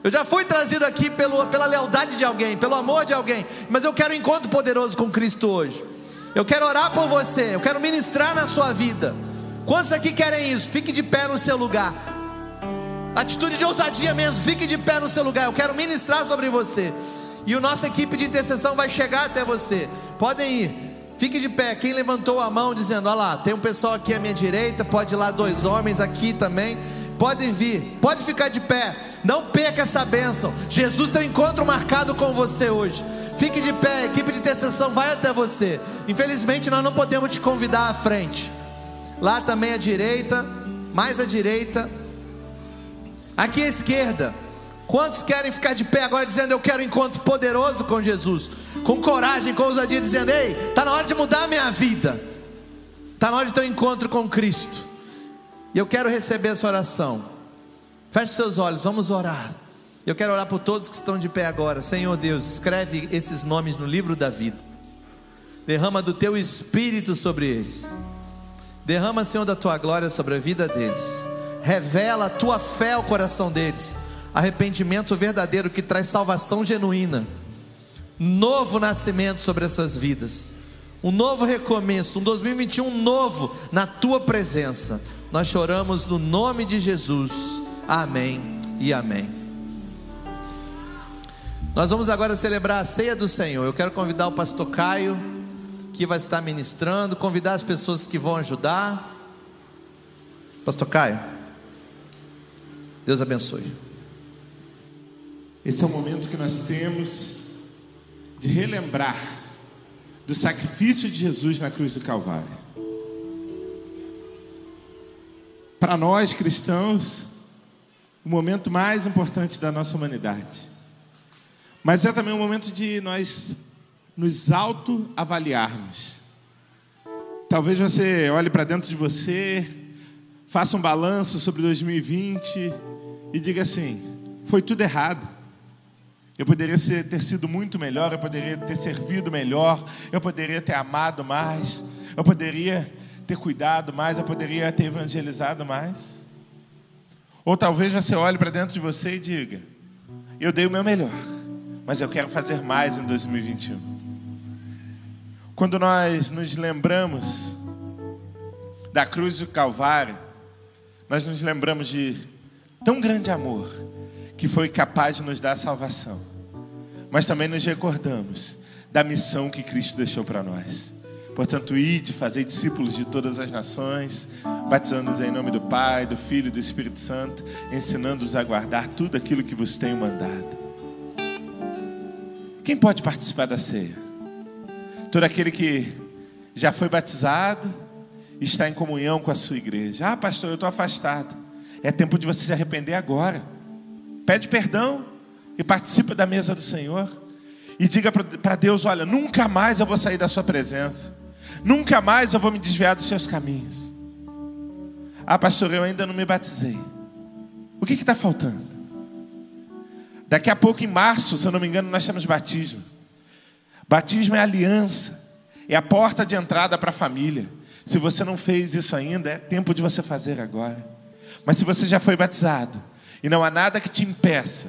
Eu já fui trazido aqui pelo, pela lealdade de alguém, pelo amor de alguém, mas eu quero um encontro poderoso com Cristo hoje. Eu quero orar por você, eu quero ministrar na sua vida. Quantos aqui querem isso? Fique de pé no seu lugar. Atitude de ousadia mesmo, fique de pé no seu lugar. Eu quero ministrar sobre você. E a nossa equipe de intercessão vai chegar até você. Podem ir. Fique de pé. Quem levantou a mão dizendo: Olha lá, tem um pessoal aqui à minha direita. Pode ir lá, dois homens aqui também. Podem vir. Pode ficar de pé. Não perca essa bênção. Jesus tem um encontro marcado com você hoje. Fique de pé, a equipe de intercessão vai até você. Infelizmente, nós não podemos te convidar à frente. Lá também à direita, mais à direita. Aqui à esquerda. Quantos querem ficar de pé agora dizendo eu quero um encontro poderoso com Jesus? Com coragem, com ousadia, dizendo: Ei, está na hora de mudar a minha vida. Está na hora de ter um encontro com Cristo. E eu quero receber essa oração. Feche seus olhos, vamos orar. Eu quero orar por todos que estão de pé agora. Senhor Deus, escreve esses nomes no livro da vida. Derrama do teu espírito sobre eles. Derrama, Senhor, da tua glória sobre a vida deles. Revela a tua fé ao coração deles. Arrependimento verdadeiro que traz salvação genuína. Novo nascimento sobre essas vidas. Um novo recomeço, um 2021 novo na tua presença. Nós choramos no nome de Jesus. Amém e amém. Nós vamos agora celebrar a ceia do Senhor. Eu quero convidar o pastor Caio, que vai estar ministrando, convidar as pessoas que vão ajudar. Pastor Caio, Deus abençoe. Esse é o momento que nós temos de relembrar do sacrifício de Jesus na cruz do Calvário. Para nós cristãos, o momento mais importante da nossa humanidade. Mas é também um momento de nós nos autoavaliarmos. Talvez você olhe para dentro de você, faça um balanço sobre 2020 e diga assim: foi tudo errado. Eu poderia ser, ter sido muito melhor, eu poderia ter servido melhor, eu poderia ter amado mais, eu poderia ter cuidado mais, eu poderia ter evangelizado mais. Ou talvez você olhe para dentro de você e diga: Eu dei o meu melhor, mas eu quero fazer mais em 2021. Quando nós nos lembramos da cruz do Calvário, nós nos lembramos de tão grande amor que foi capaz de nos dar salvação, mas também nos recordamos da missão que Cristo deixou para nós. Portanto, ide, fazer discípulos de todas as nações, batizando-os em nome do Pai, do Filho e do Espírito Santo, ensinando-os a guardar tudo aquilo que vos tenho mandado. Quem pode participar da ceia? Todo aquele que já foi batizado está em comunhão com a sua igreja. Ah, pastor, eu estou afastado. É tempo de você se arrepender agora. Pede perdão. e participe da mesa do Senhor e diga para Deus: Olha, nunca mais eu vou sair da Sua presença, nunca mais eu vou me desviar dos Seus caminhos. Ah, pastor, eu ainda não me batizei. O que está faltando? Daqui a pouco, em março, se eu não me engano, nós temos batismo. Batismo é aliança, é a porta de entrada para a família. Se você não fez isso ainda, é tempo de você fazer agora. Mas se você já foi batizado e não há nada que te impeça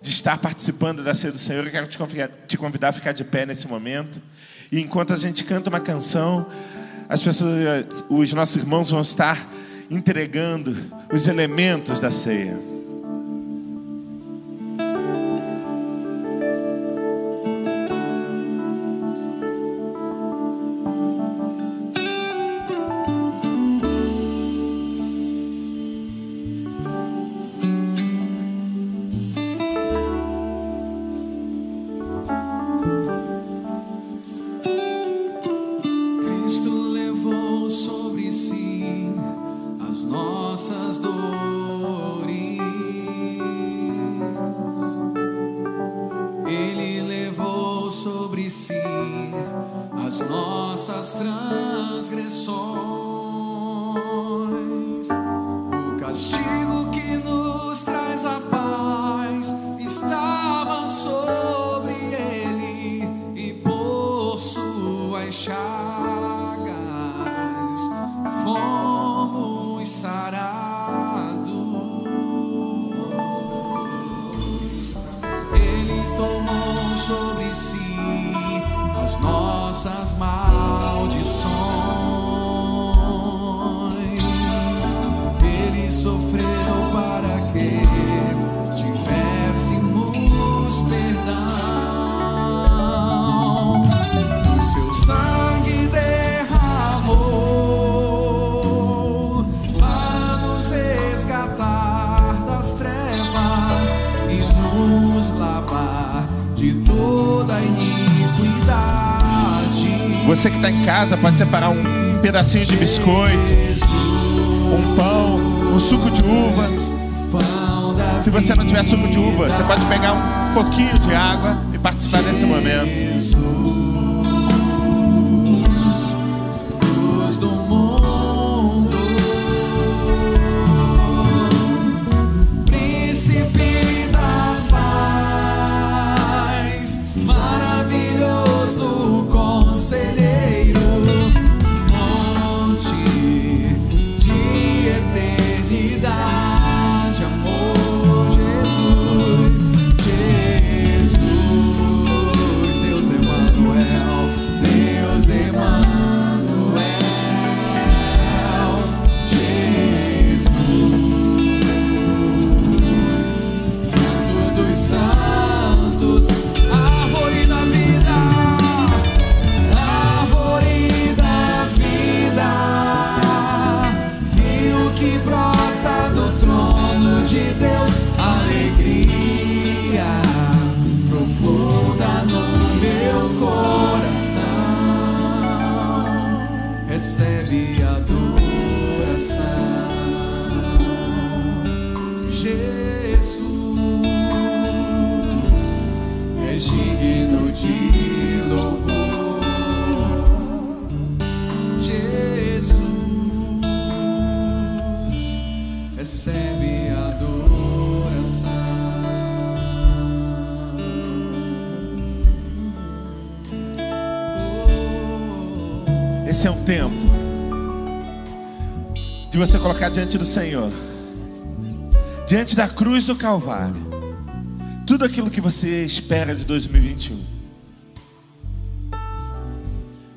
de estar participando da ceia do Senhor, eu quero te convidar, te convidar a ficar de pé nesse momento. E enquanto a gente canta uma canção, as pessoas, os nossos irmãos vão estar entregando os elementos da ceia. Casa pode separar um pedacinho de biscoito, um pão, um suco de uva. Se você não tiver suco de uva, você pode pegar um pouquinho de água e participar desse momento. Esse é um tempo de você colocar diante do Senhor, diante da cruz do Calvário, tudo aquilo que você espera de 2021.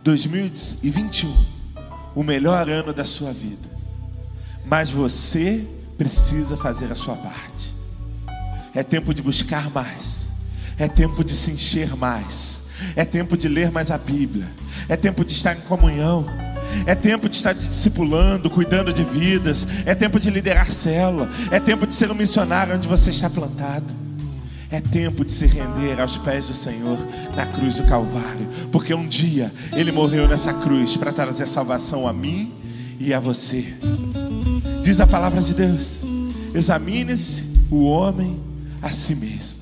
2021, o melhor ano da sua vida. Mas você precisa fazer a sua parte. É tempo de buscar mais. É tempo de se encher mais. É tempo de ler mais a Bíblia. É tempo de estar em comunhão. É tempo de estar discipulando, cuidando de vidas. É tempo de liderar célula. É tempo de ser um missionário onde você está plantado. É tempo de se render aos pés do Senhor na cruz do Calvário, porque um dia Ele morreu nessa cruz para trazer salvação a mim e a você. Diz a palavra de Deus: examine-se o homem a si mesmo,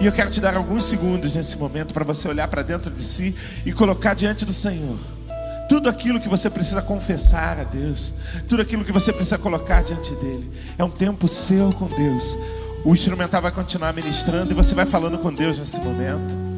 E eu quero te dar alguns segundos nesse momento para você olhar para dentro de si e colocar diante do Senhor tudo aquilo que você precisa confessar a Deus, tudo aquilo que você precisa colocar diante dele. É um tempo seu com Deus. O instrumental vai continuar ministrando e você vai falando com Deus nesse momento.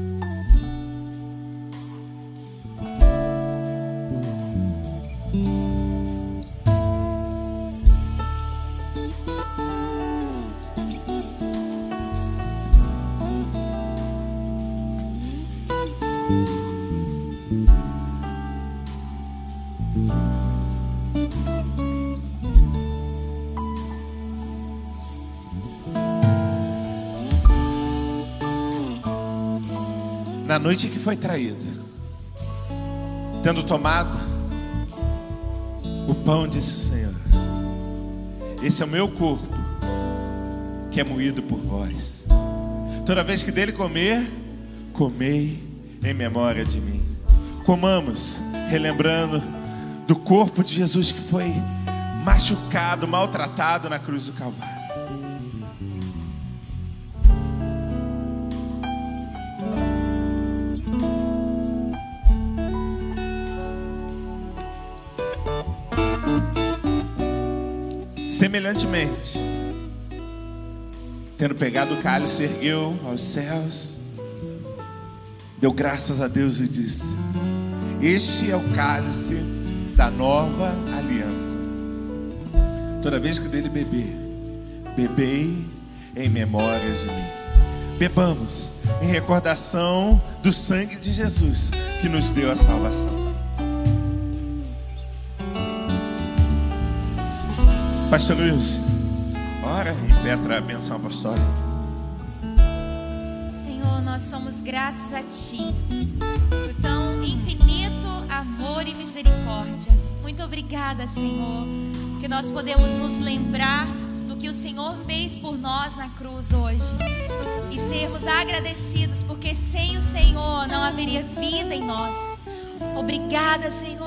Noite que foi traído, tendo tomado o pão, disse Senhor: Esse é o meu corpo, que é moído por vós. Toda vez que dele comer, comei em memória de mim. Comamos, relembrando do corpo de Jesus que foi machucado, maltratado na cruz do Calvário. Semelhantemente, tendo pegado o cálice, ergueu aos céus, deu graças a Deus e disse: Este é o cálice da nova aliança. Toda vez que dele beber, bebei em memória de mim. Bebamos em recordação do sangue de Jesus que nos deu a salvação. Pastor Luiz, ora e Petra a benção apostólica. Senhor, nós somos gratos a Ti por tão infinito amor e misericórdia. Muito obrigada, Senhor, que nós podemos nos lembrar do que o Senhor fez por nós na cruz hoje e sermos agradecidos, porque sem o Senhor não haveria vida em nós. Obrigada, Senhor.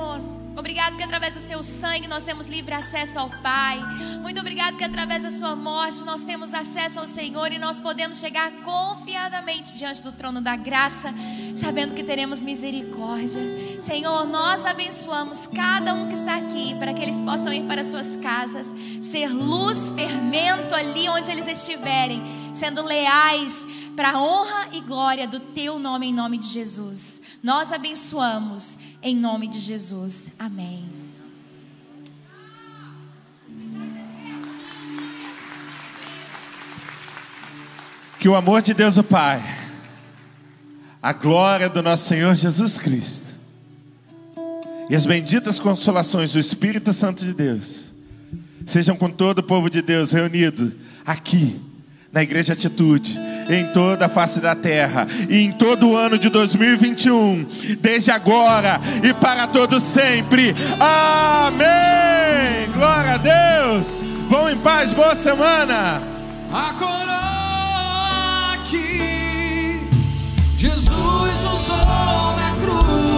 Obrigado que através do teu sangue nós temos livre acesso ao Pai. Muito obrigado que através da sua morte nós temos acesso ao Senhor e nós podemos chegar confiadamente diante do trono da graça, sabendo que teremos misericórdia. Senhor, nós abençoamos cada um que está aqui para que eles possam ir para suas casas, ser luz, fermento ali onde eles estiverem, sendo leais para a honra e glória do teu nome em nome de Jesus. Nós abençoamos em nome de Jesus. Amém. Que o amor de Deus o Pai, a glória do nosso Senhor Jesus Cristo e as benditas consolações do Espírito Santo de Deus sejam com todo o povo de Deus reunido aqui na Igreja Atitude, em toda a face da terra e em todo o ano de 2021, desde agora e para todo sempre. Amém. Glória a Deus. Vão em paz, boa semana. A Jesus usou na cruz